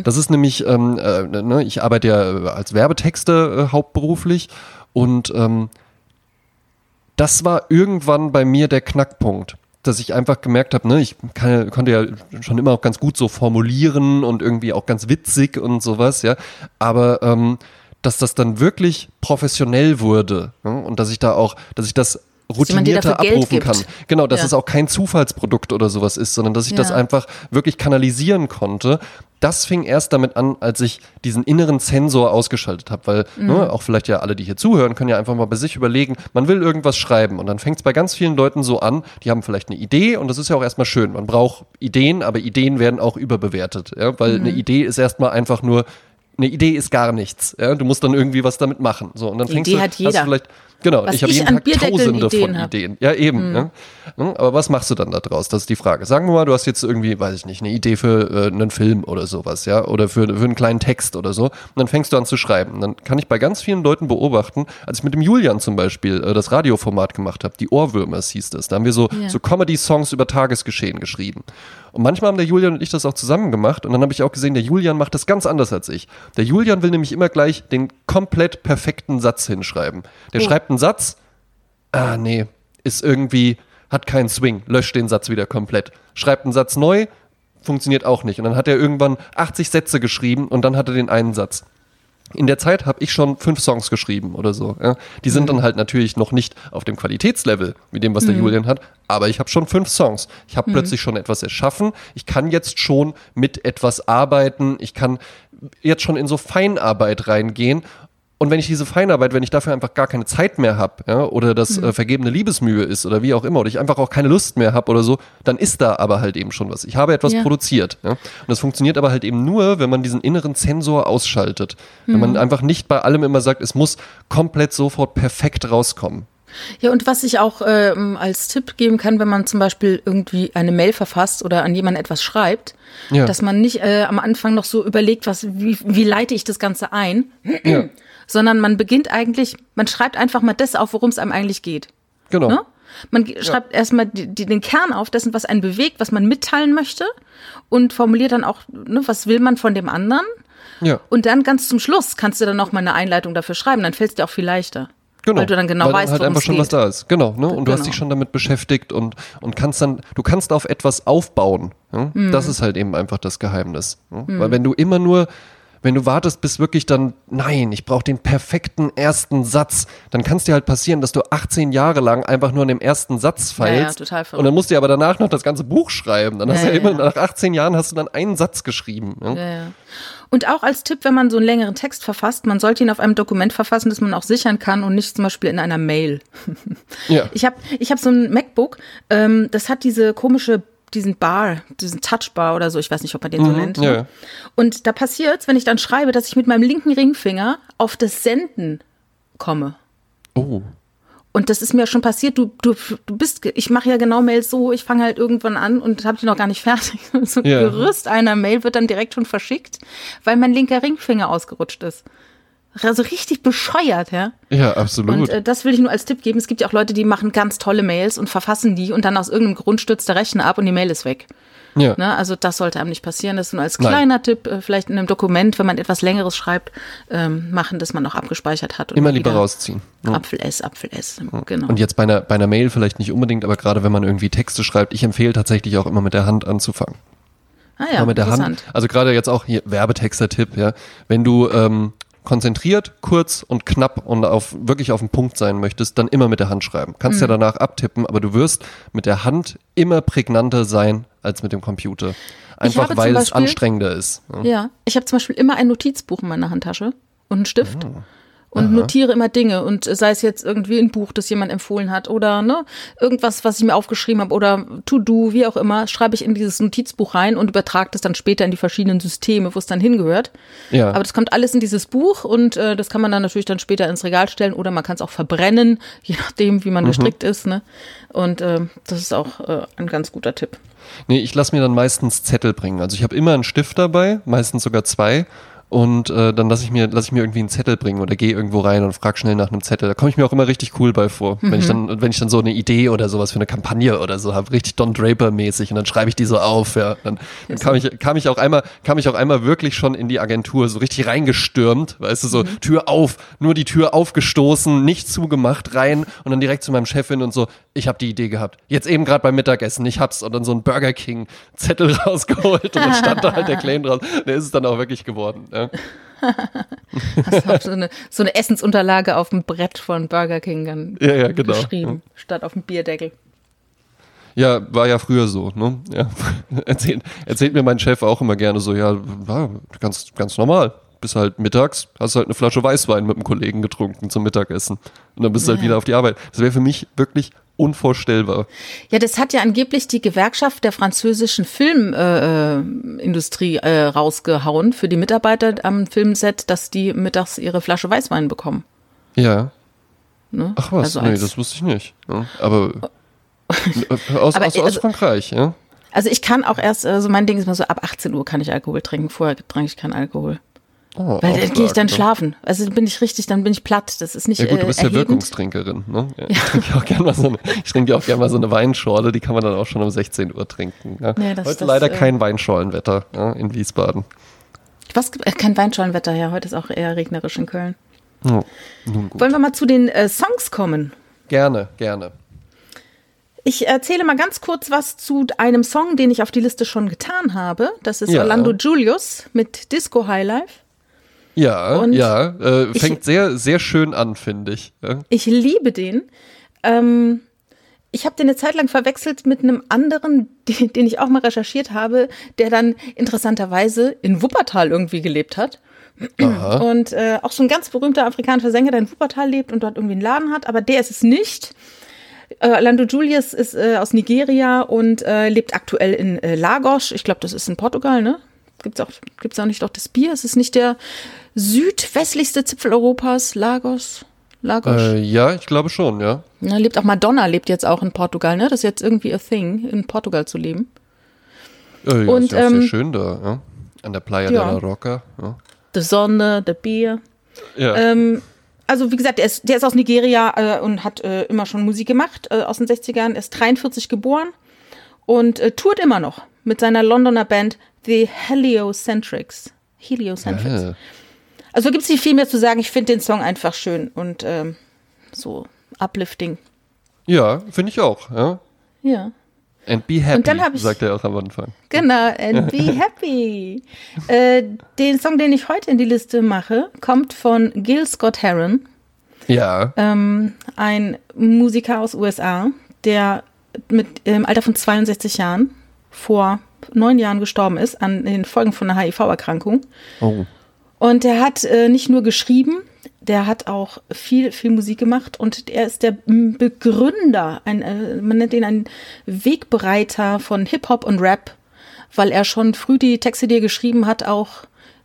Das ist nämlich, ähm, äh, ne, ich arbeite ja als Werbetexter äh, hauptberuflich und ähm, das war irgendwann bei mir der Knackpunkt, dass ich einfach gemerkt habe, ne, ich kann, konnte ja schon immer auch ganz gut so formulieren und irgendwie auch ganz witzig und sowas, ja, aber ähm, dass das dann wirklich professionell wurde ne, und dass ich da auch, dass ich das routinierter abrufen kann. Genau, dass Ja. es auch kein Zufallsprodukt oder sowas ist, sondern dass ich das Ja. einfach wirklich kanalisieren konnte. Das fing erst damit an, als ich diesen inneren Sensor ausgeschaltet habe, weil Mhm. ne, auch vielleicht ja alle, die hier zuhören, können ja einfach mal bei sich überlegen, man will irgendwas schreiben und dann fängt es bei ganz vielen Leuten so an, die haben vielleicht eine Idee und das ist ja auch erstmal schön. Man braucht Ideen, aber Ideen werden auch überbewertet, ja, weil Mhm. eine Idee ist erstmal einfach nur eine Idee ist gar nichts. Ja? Du musst dann irgendwie was damit machen. So, und dann Die fängst Idee du, hat Hast du jeder. vielleicht, Genau, Was ich habe jeden Tag tausende Ideen von hab. Ideen. Ja, eben. Ne? Ne? Aber was machst du dann da draus? Das ist die Frage. Sagen wir mal, du hast jetzt irgendwie, weiß ich nicht, eine Idee für äh, einen Film oder sowas, ja, oder für, für einen kleinen Text oder so. Und dann fängst du an zu schreiben. Und dann kann ich bei ganz vielen Leuten beobachten, als ich mit dem Julian zum Beispiel äh, das Radioformat gemacht habe, die Ohrwürmers hieß das. Da haben wir so, Ja. so Comedy-Songs über Tagesgeschehen geschrieben. Und manchmal haben der Julian und ich das auch zusammen gemacht. Und dann habe ich auch gesehen, der Julian macht das ganz anders als ich. Der Julian will nämlich immer gleich den komplett perfekten Satz hinschreiben. Der Oh. schreibt einen Satz, ah nee, ist irgendwie, hat keinen Swing, löscht den Satz wieder komplett. Schreibt einen Satz neu, funktioniert auch nicht. Und dann hat er irgendwann 80 Sätze geschrieben und dann hat er den einen Satz. In der Zeit habe ich schon fünf Songs geschrieben oder so. Ja. Die sind dann halt natürlich noch nicht auf dem Qualitätslevel wie dem, was der Julian hat, aber ich habe schon fünf Songs. Ich habe plötzlich schon etwas erschaffen. Ich kann jetzt schon mit etwas arbeiten. Ich kann jetzt schon in so Feinarbeit reingehen. Und wenn ich diese Feinarbeit, wenn ich dafür einfach gar keine Zeit mehr habe, ja, oder das äh, vergebene Liebesmühe ist oder wie auch immer, oder ich einfach auch keine Lust mehr habe oder so, dann ist da aber halt eben schon was. Ich habe etwas Ja. produziert. Ja. Und das funktioniert aber halt eben nur, wenn man diesen inneren Zensor ausschaltet. Wenn man einfach nicht bei allem immer sagt, es muss komplett sofort perfekt rauskommen. Ja, und was ich auch ähm, als Tipp geben kann, wenn man zum Beispiel irgendwie eine Mail verfasst oder an jemanden etwas schreibt, Ja. dass man nicht äh, am Anfang noch so überlegt, was, wie, wie leite ich das Ganze ein, Ja. Sondern man beginnt eigentlich, man schreibt einfach mal das auf, worum es einem eigentlich geht. Genau. Ne? Man schreibt erstmal die, die, den Kern auf dessen, was einen bewegt, was man mitteilen möchte und formuliert dann auch, ne, was will man von dem anderen. Ja. Und dann ganz zum Schluss kannst du dann noch mal eine Einleitung dafür schreiben, dann fällt es dir auch viel leichter. Genau. Weil du dann genau Weil weißt, halt einfach schon geht. was da ist. Genau, ne? Und du hast Genau. dich schon damit beschäftigt und, und kannst dann, du kannst auf etwas aufbauen. Ja? Mhm. Das ist halt eben einfach das Geheimnis. Ja? Weil wenn du immer nur, wenn du wartest, bis wirklich dann, nein, ich brauche den perfekten ersten Satz, dann kann es dir halt passieren, dass du 18 Jahre lang einfach nur an dem ersten Satz Ja, ja, feilst. total verrückt. und dann musst du aber danach noch das ganze Buch schreiben. Dann hast Ja, du ja ja, immer, ja. nach 18 Jahren hast du dann einen Satz geschrieben. Ja? Ja, ja. Und auch als Tipp, wenn man so einen längeren Text verfasst, man sollte ihn auf einem Dokument verfassen, das man auch sichern kann und nicht zum Beispiel in einer Mail. ja. Ich habe ich hab so ein MacBook, ähm, das hat diese komische, diesen Bar, diesen Touchbar oder so, ich weiß nicht, ob man den so nennt. ja, ne? ja. Und da passiert's, wenn ich dann schreibe, dass ich mit meinem linken Ringfinger auf das Senden komme. Oh. Und das ist mir schon passiert. Du, du, du bist, ich mache ja genau Mails so, ich fange halt irgendwann an und habe die noch gar nicht fertig. So ein Ja. Gerüst einer Mail wird dann direkt schon verschickt, weil mein linker Ringfinger ausgerutscht ist. Also richtig bescheuert, ja. Ja, absolut. Und äh, das will ich nur als Tipp geben. Es gibt ja auch Leute, die machen ganz tolle Mails und verfassen die und dann aus irgendeinem Grund stürzt der Rechner ab und die Mail ist weg. ja. Ne? Also das sollte einem nicht passieren. Das ist nur als Nein. kleiner Tipp, äh, vielleicht in einem Dokument, wenn man etwas Längeres schreibt, ähm, machen, dass man auch abgespeichert hat. und Immer lieber rausziehen. Ja. Apfel S, Apfel S. Genau. Und jetzt bei einer, bei einer Mail vielleicht nicht unbedingt, aber gerade wenn man irgendwie Texte schreibt, ich empfehle tatsächlich auch immer mit der Hand anzufangen. ah ja, mit der Hand. interessant. Also gerade jetzt auch hier Werbetexter-Tipp, ja. Wenn du ähm, konzentriert, kurz und knapp und auf wirklich auf den Punkt sein möchtest, dann immer mit der Hand schreiben. Kannst Mhm. ja danach abtippen, aber du wirst mit der Hand immer prägnanter sein als mit dem Computer. Einfach weil es Beispiel- anstrengender ist. Ja. Ja, ich habe zum Beispiel immer ein Notizbuch in meiner Handtasche und einen Stift. Oh. Und notiere immer Dinge und sei es jetzt irgendwie ein Buch, das jemand empfohlen hat oder ne, irgendwas, was ich mir aufgeschrieben habe oder To-Do, wie auch immer, schreibe ich in dieses Notizbuch rein und übertrage das dann später in die verschiedenen Systeme, wo es dann hingehört. Ja. Aber das kommt alles in dieses Buch und äh, das kann man dann natürlich dann später ins Regal stellen oder man kann es auch verbrennen, je nachdem, wie Mhm. man gestrickt ist. Ne? Und äh, das ist auch äh, ein ganz guter Tipp. Nee, ich lasse mir dann meistens Zettel bringen. Also ich habe immer einen Stift dabei, meistens sogar zwei. Und äh, dann lasse ich mir lasse ich mir irgendwie einen Zettel bringen oder gehe irgendwo rein und frag schnell nach einem Zettel. Da komme ich mir auch immer richtig cool bei vor, wenn ich dann wenn ich dann so eine Idee oder sowas für eine Kampagne oder so habe, richtig Don Draper mäßig und dann schreibe ich die so auf. Ja, dann, dann kam ich kam ich auch einmal kam ich auch einmal wirklich schon in die Agentur so richtig reingestürmt, weißt du so Tür auf, nur die Tür aufgestoßen, nicht zugemacht rein und dann direkt zu meinem Chefin und so. Ich habe die Idee gehabt. Jetzt eben gerade beim Mittagessen, ich hab's und dann so ein Burger King Zettel rausgeholt und dann stand da halt der Claim drauf. Der ist es dann auch wirklich geworden. Ja. Hast du auch so eine, so eine Essensunterlage auf dem Brett von Burger King dann Ja, ja, genau. geschrieben, statt auf dem Bierdeckel. Ja, war ja früher so, ne? Ja. Erzählt, erzählt mir mein Chef auch immer gerne so, ja, war ganz, ganz normal. Bis halt mittags, hast halt eine Flasche Weißwein mit einem Kollegen getrunken zum Mittagessen. Und dann bist du halt Ja. wieder auf die Arbeit. Das wäre für mich wirklich unvorstellbar. Ja, das hat ja angeblich die Gewerkschaft der französischen Filmindustrie äh, äh, rausgehauen für die Mitarbeiter am Filmset, dass die mittags ihre Flasche Weißwein bekommen. Ja. Ne? Ach was, Also nee, das wusste ich nicht. Ja, aber äh, aus, Aber, aus, aus also- Frankreich, ja? Also ich kann auch erst, also mein Ding ist mal so, ab 18 Uhr kann ich Alkohol trinken. Vorher trinke ich keinen Alkohol. Oh, Weil dann gehe ich dann schlafen. Also bin ich richtig, dann bin ich platt. Das ist nicht Ja gut, du äh, bist ja erhebend. Wirkungstrinkerin, ne? Ja, Ich trinke auch gerne mal so eine, ich trinke auch gerne mal so eine Weinschorle, die kann man dann auch schon um 16 Uhr trinken. Ja. Nee, das- Heute das, leider äh, kein Weinschorlenwetter ja, in Wiesbaden. Was, äh, kein Weinschalenwetter, ja. Heute ist auch eher regnerisch in Köln. Ja, nun gut. Wollen wir mal zu den äh, Songs kommen? Gerne, gerne. Ich erzähle mal ganz kurz was zu einem Song, den ich auf die Liste schon getan habe. Das ist Ja. Orlando Julius mit Disco Highlife. Ja, Und ja, äh, ich- fängt sehr, sehr schön an, finde ich. Ja. Ich liebe den. Ähm, ich habe den eine Zeit lang verwechselt mit einem anderen, den, den ich auch mal recherchiert habe, der dann interessanterweise in Wuppertal irgendwie gelebt hat. Aha. Und äh, auch so ein ganz berühmter afrikanischer Sänger, der in Wuppertal lebt und dort irgendwie einen Laden hat, aber der ist es nicht. Äh, Orlando Julius ist äh, aus Nigeria und äh, lebt aktuell in äh, Lagos. Ich glaube, das ist in Portugal, ne? Gibt's auch, gibt's auch nicht doch das Bier? Es ist nicht der südwestlichste Zipfel Europas, Lagos. Lagos. Äh, ja, ich glaube schon, ja. Na, lebt auch Madonna, lebt jetzt auch in Portugal, ne? Das ist jetzt irgendwie a thing, in Portugal zu leben. Äh, ja Und, ist ja auch ähm, sehr schön da, ja. An der Playa ja. de la Roca. Ja. Die Sonne, der Bier. ja. Ähm, also wie gesagt, der ist, der ist aus Nigeria äh, und hat äh, immer schon Musik gemacht, äh, aus den 60ern, Er ist 43 geboren und äh, tourt immer noch mit seiner Londoner Band The Heliocentrics. Heliocentrics. Ja. Also gibt es nicht viel mehr zu sagen. Ich finde den Song einfach schön und ähm, so uplifting. Ja, finde ich auch, ja. Ja. And be happy, Und dann ich- sagt er auch am Anfang. Genau, and be happy. äh, den Song, den ich heute in die Liste mache, kommt von Gil Scott Heron, Ja, ähm, ein Musiker aus USA, der mit im Alter von 62 Jahren vor neun Jahren gestorben ist an den Folgen von einer HIV-Erkrankung. oh. Und der hat äh, nicht nur geschrieben, der hat auch viel, viel Musik gemacht und er ist der Begründer, ein, äh, man nennt ihn einen Wegbereiter von Hip-Hop und Rap, weil er schon früh die Texte, die er geschrieben hat, auch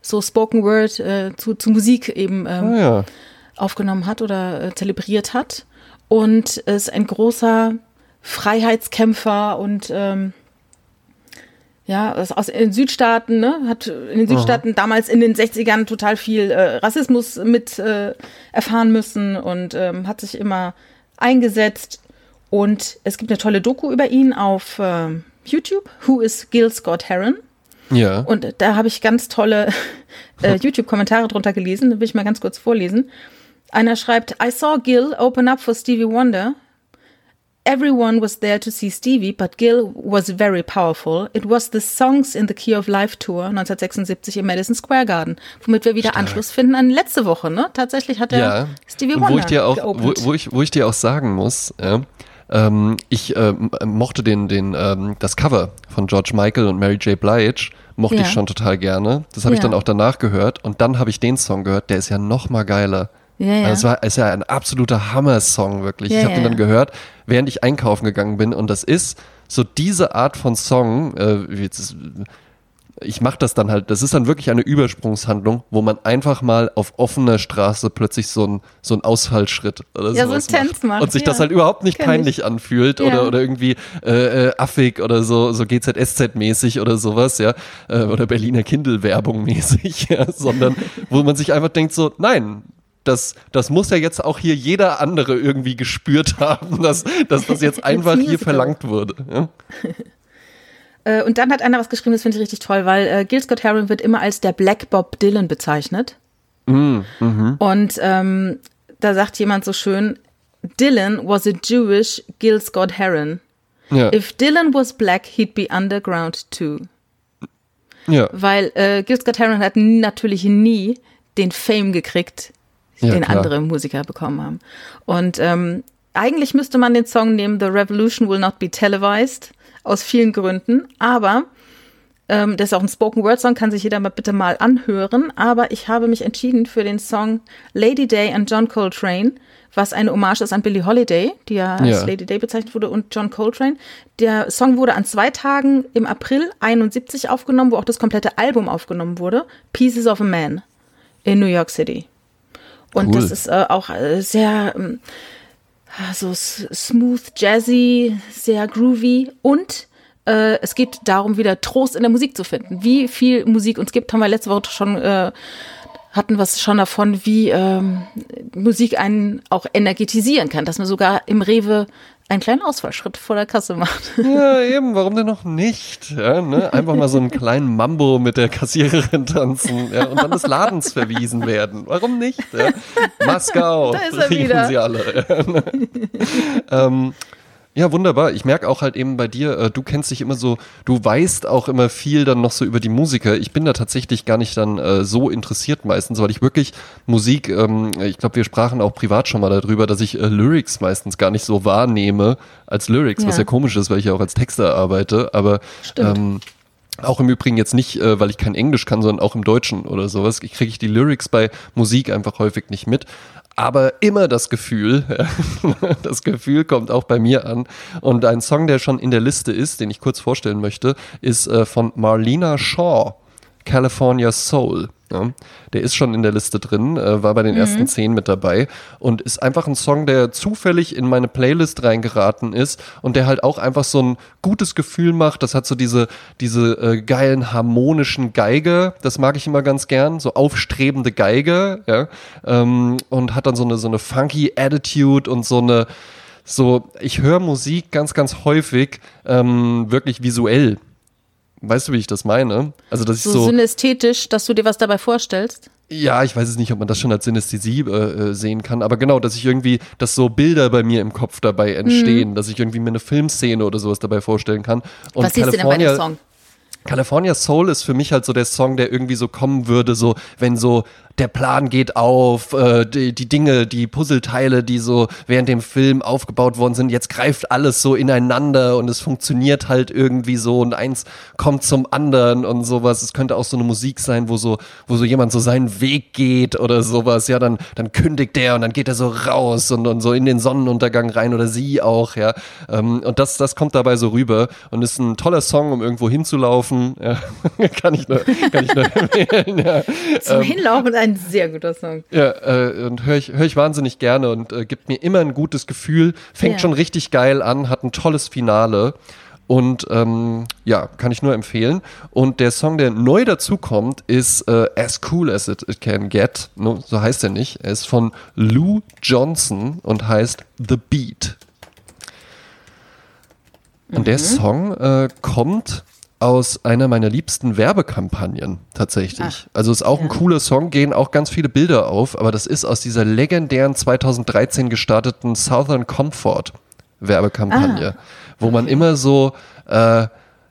so Spoken Word äh, zu, zu Musik eben ähm, Ah, ja. aufgenommen hat oder äh, zelebriert hat. Und ist ein großer Freiheitskämpfer und ähm, ja, ist aus den Südstaaten, ne, hat in den Südstaaten damals in den 60ern total viel äh, Rassismus mit äh, erfahren müssen und ähm, hat sich immer eingesetzt. Und es gibt eine tolle Doku über ihn auf ähm, YouTube, Who is Gil Scott Heron? Ja. Und da habe ich ganz tolle äh, YouTube-Kommentare drunter gelesen. Da will ich mal ganz kurz vorlesen. Einer schreibt, I saw Gil open up for Stevie Wonder. Everyone was there to see Stevie, but Gil was very powerful. It was the Songs in the Key of Life Tour 1976 im Madison Square Garden, womit wir wieder Anschluss finden an letzte Woche. Ne? Tatsächlich hat er ja. Stevie Wonder wo ich dir auch, wo, wo, ich, wo ich dir auch sagen muss, ja, ähm, ich ähm, mochte den, den, ähm, das Cover von George Michael und Mary J. Blige, mochte Ja. ich schon total gerne. Das habe ich dann auch danach gehört und dann habe ich den Song gehört, der ist ja noch mal geiler. Ja, ja. Also es war, ist ja ein absoluter Hammer-Song, wirklich. Ja, ich habe den ja. dann gehört, während ich einkaufen gegangen bin und das ist so diese Art von Song, äh, jetzt ich mache das dann halt, das ist dann wirklich eine Übersprungshandlung, wo man einfach mal auf offener Straße plötzlich so ein so ein Ausfallschritt oder Ja, so Tanz macht, und sich das halt überhaupt nicht Kenn peinlich anfühlt Ja. oder oder irgendwie äh, äh, affig oder so so GZSZ mäßig oder sowas, ja, äh, oder Berliner Kindle Werbung mäßig, ja, sondern wo man sich einfach denkt so, nein, das, das muss ja jetzt auch hier jeder andere irgendwie gespürt haben, dass, dass das jetzt einfach hier verlangt wurde. Ja? Äh, und dann hat einer was geschrieben, das finde ich richtig toll, weil äh, Gil Scott Heron wird immer als der Black Bob Dylan bezeichnet. Mm, Und ähm, da sagt jemand so schön, Dylan was a Jewish Gil Scott Heron. Ja, If Dylan was black, he'd be underground too. ja. Weil äh, Gil Scott Heron hat natürlich nie den Fame gekriegt, Ja, den klar. andere Musiker bekommen haben. Und ähm, eigentlich müsste man den Song nehmen, The Revolution Will Not Be Televised, aus vielen Gründen. Aber ähm, das ist auch ein Spoken Word Song, kann sich jeder mal bitte mal anhören. Aber ich habe mich entschieden für den Song Lady Day and John Coltrane, was eine Hommage ist an Billie Holiday, die ja als Ja. Lady Day bezeichnet wurde, und John Coltrane. Der Song wurde an zwei Tagen im April 71 aufgenommen, wo auch das komplette Album aufgenommen wurde. Pieces of a Man in New York City. Und Cool. das ist äh, auch äh, sehr, ähm, so smooth, jazzy, sehr groovy und äh, es geht darum, wieder Trost in der Musik zu finden. Wie viel Musik uns gibt, haben wir letzte Woche schon äh, hatten wir es schon davon, wie ähm, Musik einen auch energetisieren kann, dass man sogar im Rewe einen kleinen Ausfallschritt vor der Kasse macht. Ja, eben, warum denn noch nicht? Ja, ne? Einfach mal so einen kleinen Mambo mit der Kassiererin tanzen ja, und dann des Ladens verwiesen werden. Warum nicht? Ja? Moskau, da ist er wieder. sie alle. Ja, ne? ähm, ja, wunderbar. Ich merke auch halt eben bei dir, äh, du kennst dich immer so, du weißt auch immer viel dann noch so über die Musiker. Ich bin da tatsächlich gar nicht dann äh, so interessiert meistens, weil ich wirklich Musik, ähm, ich glaube, wir sprachen auch privat schon mal darüber, dass ich äh, Lyrics meistens gar nicht so wahrnehme als Lyrics, ja. was ja komisch ist, weil ich ja auch als Texter arbeite. Aber ähm, auch im Übrigen jetzt nicht, äh, weil ich kein Englisch kann, sondern auch im Deutschen oder sowas. Ich kriege ich die Lyrics bei Musik einfach häufig nicht mit aber immer das Gefühl, das Gefühl kommt auch bei mir an. Und ein Song, der schon in der Liste ist, den ich kurz vorstellen möchte, ist äh, von Marlena Shaw, California Soul. Ja, der ist schon in der Liste drin, äh, war bei den mhm. ersten zehn mit dabei und ist einfach ein Song, der zufällig in meine Playlist reingeraten ist und der halt auch einfach so ein gutes Gefühl macht. Das hat so diese, diese äh, geilen harmonischen Geige, das mag ich immer ganz gern, so aufstrebende Geige, ja, ähm, und hat dann so eine, so eine funky Attitude und so eine, so, ich höre Musik ganz, ganz häufig ähm, wirklich visuell. Weißt du, wie ich das meine? Also, dass so ich so. synästhetisch, dass du dir was dabei vorstellst? Ja, ich weiß es nicht, ob man das schon als Synästhesie äh, äh, sehen kann, aber genau, dass ich irgendwie, dass so Bilder bei mir im Kopf dabei entstehen, mhm. dass ich irgendwie mir eine Filmszene oder sowas dabei vorstellen kann. Und was siehst du denn bei dem Song? California Soul ist für mich halt so der Song, der irgendwie so kommen würde, so wenn so der Plan geht auf, äh, die, die Dinge, die Puzzleteile, die so während dem Film aufgebaut worden sind, jetzt greift alles so ineinander und es funktioniert halt irgendwie so und eins kommt zum anderen und sowas. Es könnte auch so eine Musik sein, wo so, wo so jemand so seinen Weg geht oder sowas. Ja, dann, dann kündigt der und dann geht er so raus und, und so in den Sonnenuntergang rein oder sie auch, ja. Ähm, und das, das kommt dabei so rüber und ist ein toller Song, um irgendwo hinzulaufen. Ja. kann ich nur, kann ich nur empfehlen. Ja. Zum ähm, Hinlaufen ein ein sehr guter Song. Ja, äh, und höre ich, hör ich wahnsinnig gerne und äh, gibt mir immer ein gutes Gefühl. Fängt ja. schon richtig geil an, hat ein tolles Finale. Und ähm, ja, kann ich nur empfehlen. Und der Song, der neu dazukommt, ist äh, As Cool As It, It Can Get. No, so heißt er nicht. Er ist von Lou Johnson und heißt The Beat. Und mhm. der Song äh, kommt aus einer meiner liebsten Werbekampagnen tatsächlich. Ach, also ist auch ja. ein cooler Song, gehen auch ganz viele Bilder auf, aber das ist aus dieser legendären 2013 gestarteten Southern Comfort Werbekampagne, ah, wo man immer so äh,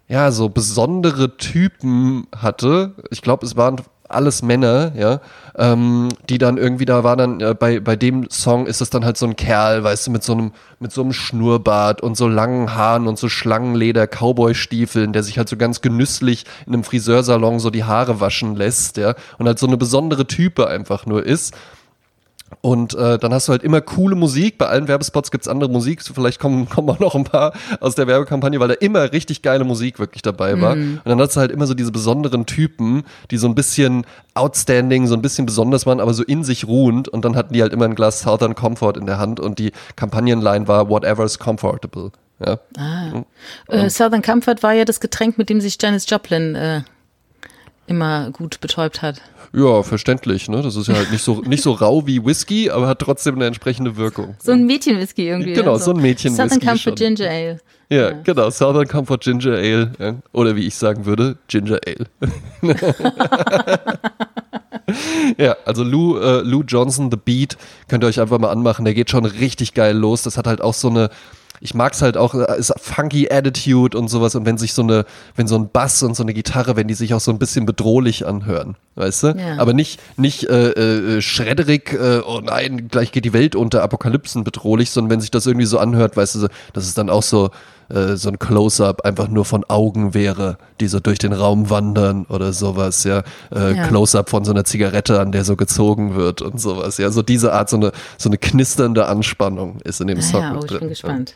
ja so besondere Typen hatte. Ich glaube, es waren alles Männer, ja, ähm, die dann irgendwie, da war dann, äh, bei, bei dem Song ist es dann halt so ein Kerl, weißt du, mit so einem, mit so einem Schnurrbart und so langen Haaren und so Schlangenleder, Cowboy-Stiefeln, der sich halt so ganz genüsslich in einem Friseursalon so die Haare waschen lässt, ja, und halt so eine besondere Type einfach nur ist. Und äh, dann hast du halt immer coole Musik. Bei allen Werbespots gibt's andere Musik. Vielleicht kommen, kommen auch noch ein paar aus der Werbekampagne, weil da immer richtig geile Musik wirklich dabei war. Mhm. Und dann hast du halt immer so diese besonderen Typen, die so ein bisschen outstanding, so ein bisschen besonders waren, aber so in sich ruhend. Und dann hatten die halt immer ein Glas Southern Comfort in der Hand und die Kampagnenline war Whatever's comfortable. Ja. Ah. Mhm. Äh, Southern Comfort war ja das Getränk, mit dem sich Janis Joplin äh, immer gut betäubt hat. Ja, verständlich, ne? Das ist ja halt nicht so, nicht so rau wie Whisky, aber hat trotzdem eine entsprechende Wirkung. So ein Mädchenwhisky irgendwie. Genau, also. so ein Mädchenwhisky. Southern Comfort schon. Ginger Ale. Ja, ja, genau, Southern Comfort Ginger Ale. Ja. Oder wie ich sagen würde, Ginger Ale. ja, also Lou, äh, Lou Johnson, The Beat, könnt ihr euch einfach mal anmachen. Der geht schon richtig geil los. Das hat halt auch so eine, ich mag es halt auch, äh, ist funky Attitude und sowas. Und wenn sich so eine, wenn so ein Bass und so eine Gitarre, wenn die sich auch so ein bisschen bedrohlich anhören, weißt du? Ja. Aber nicht, nicht äh, äh, schredderig, äh, oh nein, gleich geht die Welt unter, Apokalypsen bedrohlich, sondern wenn sich das irgendwie so anhört, weißt du, dass es dann auch so, äh, so ein Close-up einfach nur von Augen wäre, die so durch den Raum wandern oder sowas, ja. Äh, ja. Close-up von so einer Zigarette, an der so gezogen wird und sowas, ja. So diese Art, so eine, so eine knisternde Anspannung ist in dem Song. Ja, oh, ich bin gespannt.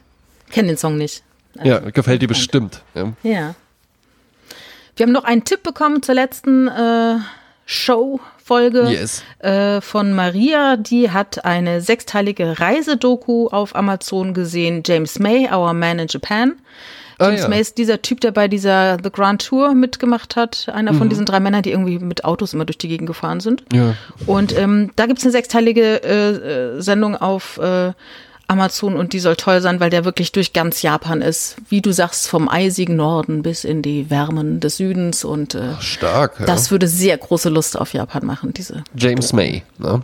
Kenne den Song nicht. Also, ja, gefällt dir bestimmt. Ja. ja. Wir haben noch einen Tipp bekommen zur letzten äh, Show-Folge Yes. äh, von Maria. Die hat eine sechsteilige Reisedoku auf Amazon gesehen. James May, Our Man in Japan. Ah, James ja. May ist dieser Typ, der bei dieser The Grand Tour mitgemacht hat. Einer Mhm. von diesen drei Männern, die irgendwie mit Autos immer durch die Gegend gefahren sind. Ja. Und ähm, da gibt's eine sechsteilige äh, äh, Sendung auf äh, Amazon und die soll toll sein, weil der wirklich durch ganz Japan ist. Wie du sagst, vom eisigen Norden bis in die Wärmen des Südens und äh, Stark. Ja. das würde sehr große Lust auf Japan machen, diese. James May. Ne?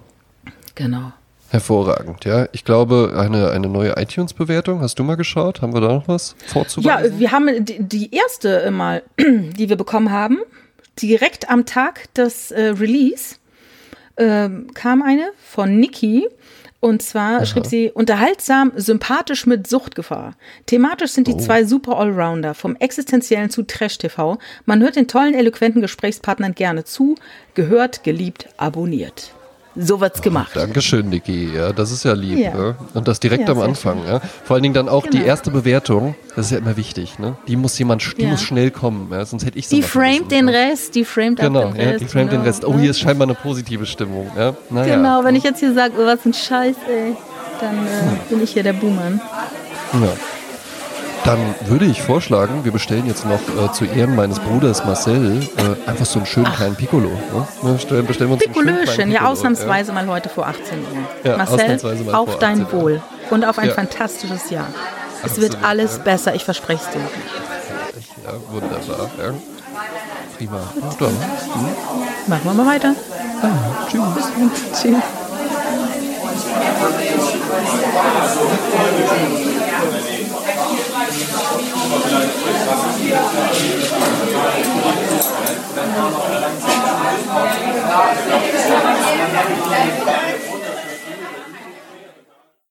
Genau. Hervorragend, ja. Ich glaube, eine, eine neue iTunes-Bewertung. Hast du mal geschaut? Haben wir da noch was Ja, vorzuweisen? wir haben die, die erste mal, die wir bekommen haben, direkt am Tag des äh, Release, ähm, kam eine von Niki. Und zwar schrieb sie, unterhaltsam, sympathisch mit Suchtgefahr. Thematisch sind die Oh. zwei super Allrounder, vom Existenziellen zu Trash-TV. Man hört den tollen, eloquenten Gesprächspartnern gerne zu, gehört, geliebt, abonniert. So wird's gemacht. Dankeschön, Niki. Ja, das ist ja lieb. Ja. Ne? Und das direkt Ja, am Anfang. Ja? Vor allen Dingen dann auch die Genau. erste Bewertung. Das ist ja immer wichtig. Ne? Die muss jemand, die muss schnell kommen. Sonst hätte ich Die framed den. Rest, die framed Genau, den Rest. die framed den genau, Rest. Oh, ne? hier ist scheinbar eine positive Stimmung. Ja? Naja. Genau, wenn ich jetzt hier sage, oh, was ein Scheiß, ey, dann äh, bin ich hier der Buhmann. Ja. Dann würde ich vorschlagen, wir bestellen jetzt noch äh, zu Ehren meines Bruders Marcel äh, einfach so einen schönen kleinen Piccolo. Ne? Bestellen, bestellen wir uns Pikolöchen, ja, ausnahmsweise mal heute vor 18 Uhr. Ja, Marcel, auf dein 18 Uhr. Wohl und auf ein Ja. fantastisches Jahr. Es Absolut, wird alles ja. besser, ich verspreche es dir. Ja, wunderbar. Ja. Prima. Ja, dann. Machen wir mal weiter. Tschüss. Tschüss.